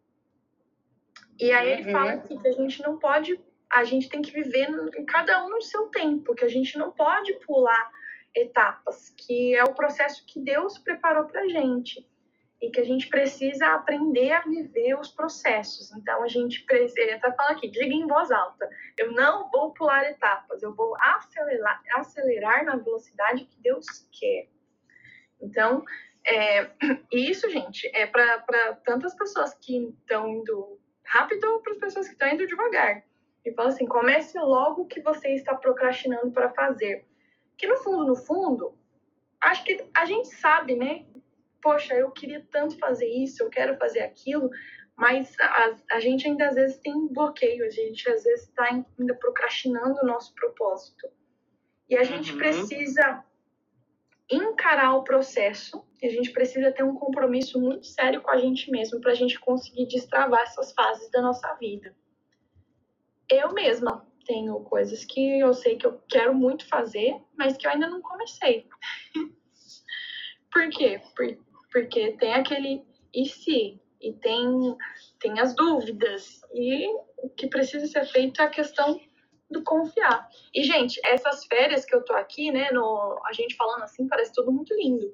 Speaker 2: E aí ele fala uhum. aqui que a gente não pode, a gente tem que viver cada um no seu tempo, que a gente não pode pular etapas, que é o processo que Deus preparou para gente e que a gente precisa aprender a viver os processos. Então a gente precisa, ele até fala aqui, diga em voz alta, eu não vou pular etapas, eu vou acelerar, acelerar na velocidade que Deus quer. Então, é, isso, gente, é para tantas pessoas que estão indo rápido para as pessoas que estão indo devagar. E fala assim: comece logo o que você está procrastinando para fazer. Que no fundo, no fundo, acho que a gente sabe, né? Poxa, eu queria tanto fazer isso, eu quero fazer aquilo, mas a, a gente ainda às vezes tem bloqueio, a gente às vezes está ainda procrastinando o nosso propósito. E a gente uhum. precisa encarar o processo a gente precisa ter um compromisso muito sério com a gente mesmo para a gente conseguir destravar essas fases da nossa vida. Eu mesma tenho coisas que eu sei que eu quero muito fazer, mas que eu ainda não comecei. Por quê? Por, porque tem aquele e se, e tem, tem as dúvidas, e o que precisa ser feito é a questão do confiar. E, gente, essas férias que eu tô aqui, né, no, a gente falando assim, parece tudo muito lindo.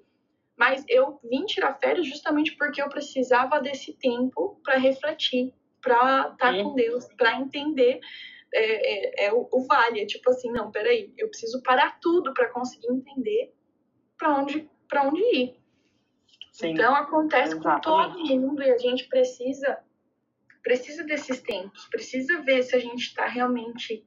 Speaker 2: Mas eu vim tirar férias justamente porque eu precisava desse tempo para refletir, para estar tá com Deus, para entender é, é, é o, o, vale. É tipo assim, não, peraí, eu preciso parar tudo para conseguir entender para onde, onde ir. Sim, então acontece exatamente. com todo mundo e a gente precisa precisa desses tempos, precisa ver se a gente está realmente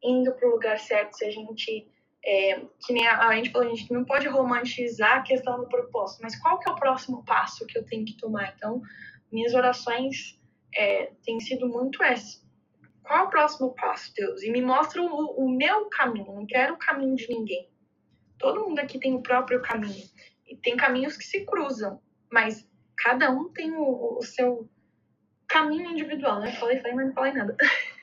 Speaker 2: indo para o lugar certo, se a gente, é, que nem a, a, gente falou, a gente não pode romantizar a questão do propósito, mas qual que é o próximo passo que eu tenho que tomar? Então, minhas orações é, têm sido muito essa. Qual é o próximo passo, Deus? E me mostra o, o meu caminho, não quero o caminho de ninguém. Todo mundo aqui tem o próprio caminho. E tem caminhos que se cruzam, mas cada um tem o, o seu caminho individual, né? Falei, falei, mas não falei nada.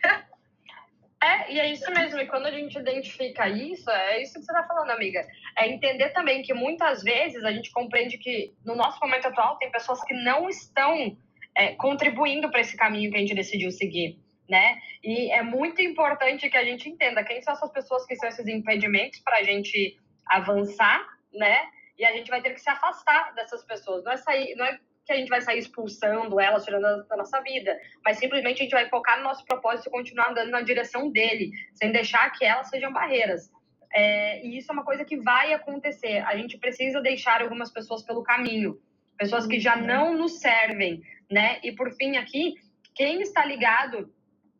Speaker 1: É, e é isso mesmo. E quando a gente identifica isso, é isso que você está falando, amiga. É entender também que muitas vezes a gente compreende que no nosso momento atual tem pessoas que não estão é, contribuindo para esse caminho que a gente decidiu seguir, né? E é muito importante que a gente entenda quem são essas pessoas que são esses impedimentos para a gente avançar, né? E a gente vai ter que se afastar dessas pessoas. Não é sair, não é que a gente vai sair expulsando elas, tirando da nossa vida, mas simplesmente a gente vai focar no nosso propósito e continuar andando na direção dele, sem deixar que elas sejam barreiras. É, e isso é uma coisa que vai acontecer. A gente precisa deixar algumas pessoas pelo caminho, pessoas que já uhum. não nos servem, né? E por fim, aqui, quem está ligado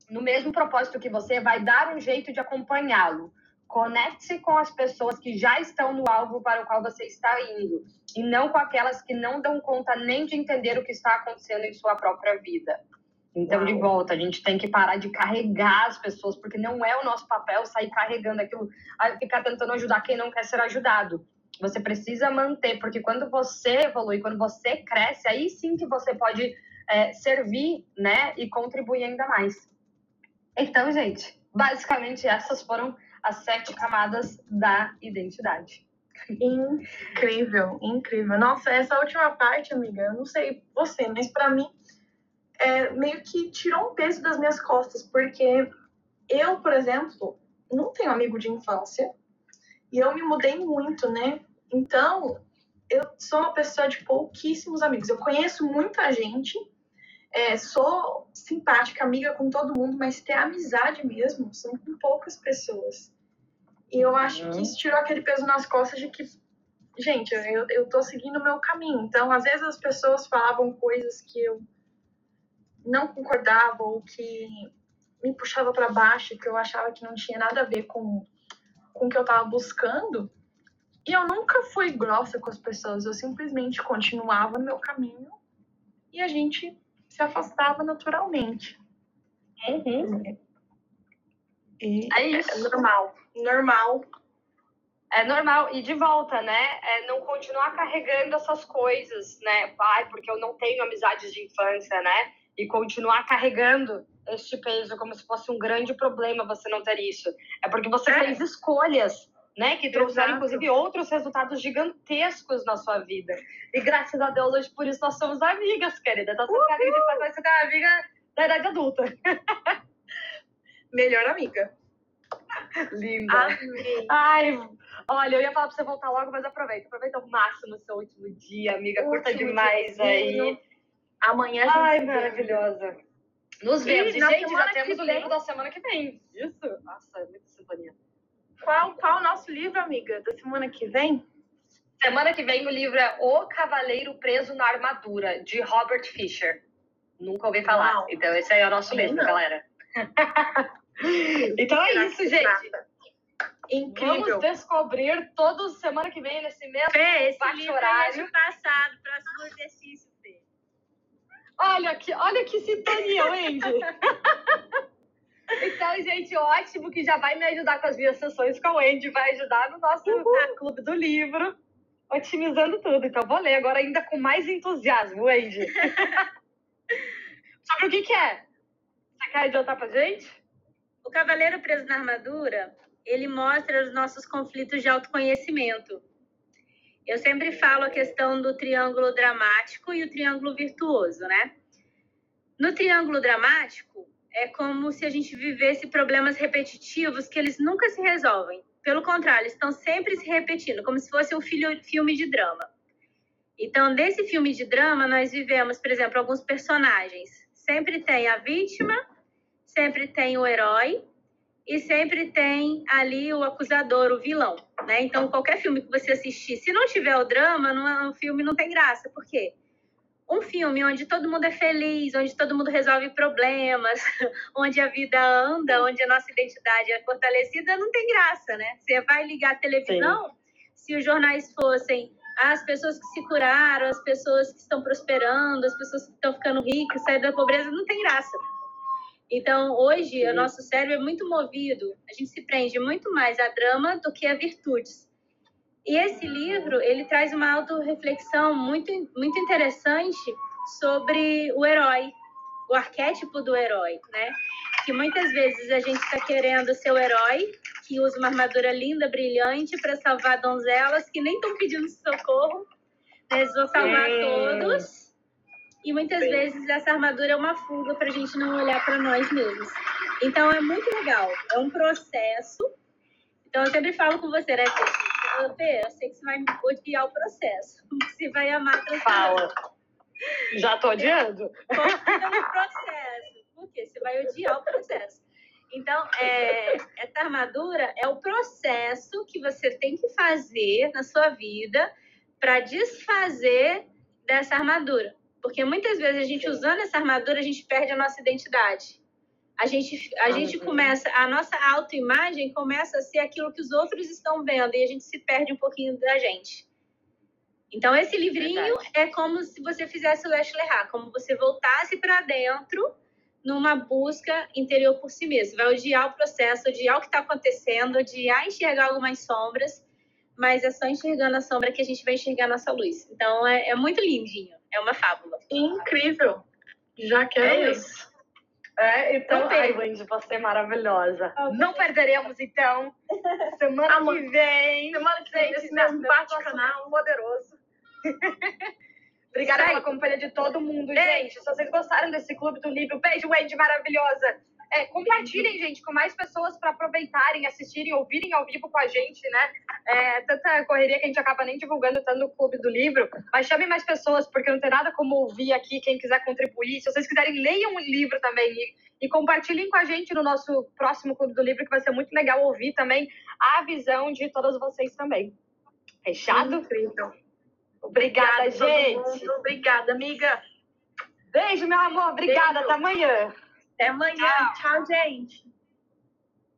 Speaker 1: no mesmo propósito que você vai dar um jeito de acompanhá-lo. Conecte-se com as pessoas que já estão no alvo para o qual você está indo e não com aquelas que não dão conta nem de entender o que está acontecendo em sua própria vida. Então, Uau. de volta, a gente tem que parar de carregar as pessoas, porque não é o nosso papel sair carregando aquilo, ficar tentando ajudar quem não quer ser ajudado. Você precisa manter, porque quando você evolui, quando você cresce, aí sim que você pode é, servir, né, e contribuir ainda mais. Então, gente, basicamente essas foram as sete camadas da identidade.
Speaker 2: Incrível, incrível. Nossa, essa última parte, amiga, eu não sei você, mas para mim é, meio que tirou um peso das minhas costas, porque eu, por exemplo, não tenho amigo de infância e eu me mudei muito, né? Então, eu sou uma pessoa de pouquíssimos amigos. Eu conheço muita gente, é, sou simpática, amiga com todo mundo, mas ter amizade mesmo são com poucas pessoas. E eu acho que isso tirou aquele peso nas costas de que, gente, eu, eu tô seguindo o meu caminho. Então, às vezes as pessoas falavam coisas que eu não concordava ou que me puxava para baixo, que eu achava que não tinha nada a ver com, com o que eu tava buscando. E eu nunca fui grossa com as pessoas, eu simplesmente continuava no meu caminho e a gente se afastava naturalmente.
Speaker 1: Uhum.
Speaker 2: E é, isso. é normal. Normal.
Speaker 1: É normal. E de volta, né? É não continuar carregando essas coisas, né? Pai, porque eu não tenho amizades de infância, né? E continuar carregando este peso como se fosse um grande problema você não ter isso. É porque você é. fez escolhas né? Que trouxeram, Exato. inclusive, outros resultados gigantescos na sua vida. E graças a Deus, hoje, por isso, nós somos amigas, querida. Então, você quer de ser amiga da idade adulta.
Speaker 2: Melhor amiga.
Speaker 1: Linda. Ai, olha, eu ia falar pra você voltar logo, mas aproveita. Aproveita o máximo no seu último dia, amiga. Curta demais aí.
Speaker 2: Amanhã a gente
Speaker 1: Ai, maravilhosa. Nos vemos. E, gente, já temos o livro da semana que vem. Isso? Nossa, é muita sintonia.
Speaker 2: Qual, qual o nosso livro, amiga, da semana que vem?
Speaker 1: Semana que vem o livro é O Cavaleiro Preso na Armadura, de Robert Fisher. Nunca ouvi falar. Uau. Então, esse aí é o nosso livro, galera. então é isso, gente. Incrível. Vamos descobrir todos semana que vem nesse mesmo
Speaker 3: Fê, esse livro horário. É passado, próximo exercício, Fê.
Speaker 1: Olha que, olha que sintonia, Wendy. Então, gente, ótimo que já vai me ajudar com as minhas sessões com o Andy, vai ajudar no nosso Uhul. clube do livro, otimizando tudo. Então, vou ler agora ainda com mais entusiasmo, Andy. Sobre o que, que é? Você quer adiantar pra gente?
Speaker 3: O Cavaleiro Preso na Armadura, ele mostra os nossos conflitos de autoconhecimento. Eu sempre falo a questão do triângulo dramático e o triângulo virtuoso, né? No triângulo dramático, é como se a gente vivesse problemas repetitivos que eles nunca se resolvem. Pelo contrário, estão sempre se repetindo, como se fosse um filme de drama. Então, nesse filme de drama, nós vivemos, por exemplo, alguns personagens. Sempre tem a vítima, sempre tem o herói e sempre tem ali o acusador, o vilão, né? Então, qualquer filme que você assistir, se não tiver o drama, no filme não tem graça. Por quê? Um filme onde todo mundo é feliz, onde todo mundo resolve problemas, onde a vida anda, onde a nossa identidade é fortalecida, não tem graça, né? Você vai ligar a televisão, Sim. se os jornais fossem as pessoas que se curaram, as pessoas que estão prosperando, as pessoas que estão ficando ricas, sair da pobreza, não tem graça. Então, hoje, Sim. o nosso cérebro é muito movido, a gente se prende muito mais a drama do que a virtudes. E esse livro, ele traz uma autorreflexão muito, muito interessante sobre o herói, o arquétipo do herói, né? Que muitas vezes a gente está querendo ser o herói, que usa uma armadura linda, brilhante, para salvar donzelas que nem estão pedindo socorro, né? eles vão salvar todos. E muitas vezes essa armadura é uma fuga para a gente não olhar para nós mesmos. Então é muito legal, é um processo. Então eu sempre falo com você, né, Fê? Eu sei que você vai odiar o processo. Você vai amar a
Speaker 1: Fala. Já tô odiando.
Speaker 3: Confia no processo. Por quê? Você vai odiar o processo. Então, é, essa armadura é o processo que você tem que fazer na sua vida para desfazer dessa armadura. Porque muitas vezes a gente usando essa armadura, a gente perde a nossa identidade. A gente, a gente começa, a nossa autoimagem começa a ser aquilo que os outros estão vendo e a gente se perde um pouquinho da gente. Então, esse livrinho Verdade. é como se você fizesse o Leste Lerrar, como você voltasse para dentro numa busca interior por si mesmo. Vai odiar o processo, odiar o que está acontecendo, odiar enxergar algumas sombras, mas é só enxergando a sombra que a gente vai enxergar a nossa luz. Então, é, é muito lindinho. É uma fábula.
Speaker 2: Incrível. Já quero é
Speaker 1: isso. É, então, ai, Wendy, você é maravilhosa. Não perderemos, então. Semana que vem.
Speaker 2: Semana que vem, esse meu bate-canal poderoso.
Speaker 1: Obrigada pela companhia de todo mundo, gente. Se vocês gostaram desse Clube do Livro, beijo, Wendy, maravilhosa. É, compartilhem, gente, com mais pessoas para aproveitarem, assistirem, ouvirem ao vivo com a gente, né? É, tanta correria que a gente acaba nem divulgando tanto no Clube do Livro, mas chamem mais pessoas, porque não tem nada como ouvir aqui, quem quiser contribuir. Se vocês quiserem, leiam o livro também e, e compartilhem com a gente no nosso próximo Clube do Livro, que vai ser muito legal ouvir também a visão de todas vocês também. Fechado?
Speaker 2: Incrível.
Speaker 1: Obrigada, gente.
Speaker 2: Obrigada, amiga.
Speaker 1: Beijo, meu amor. Obrigada. Beijo. Até amanhã.
Speaker 2: Até amanhã. Tchau, Tchau gente.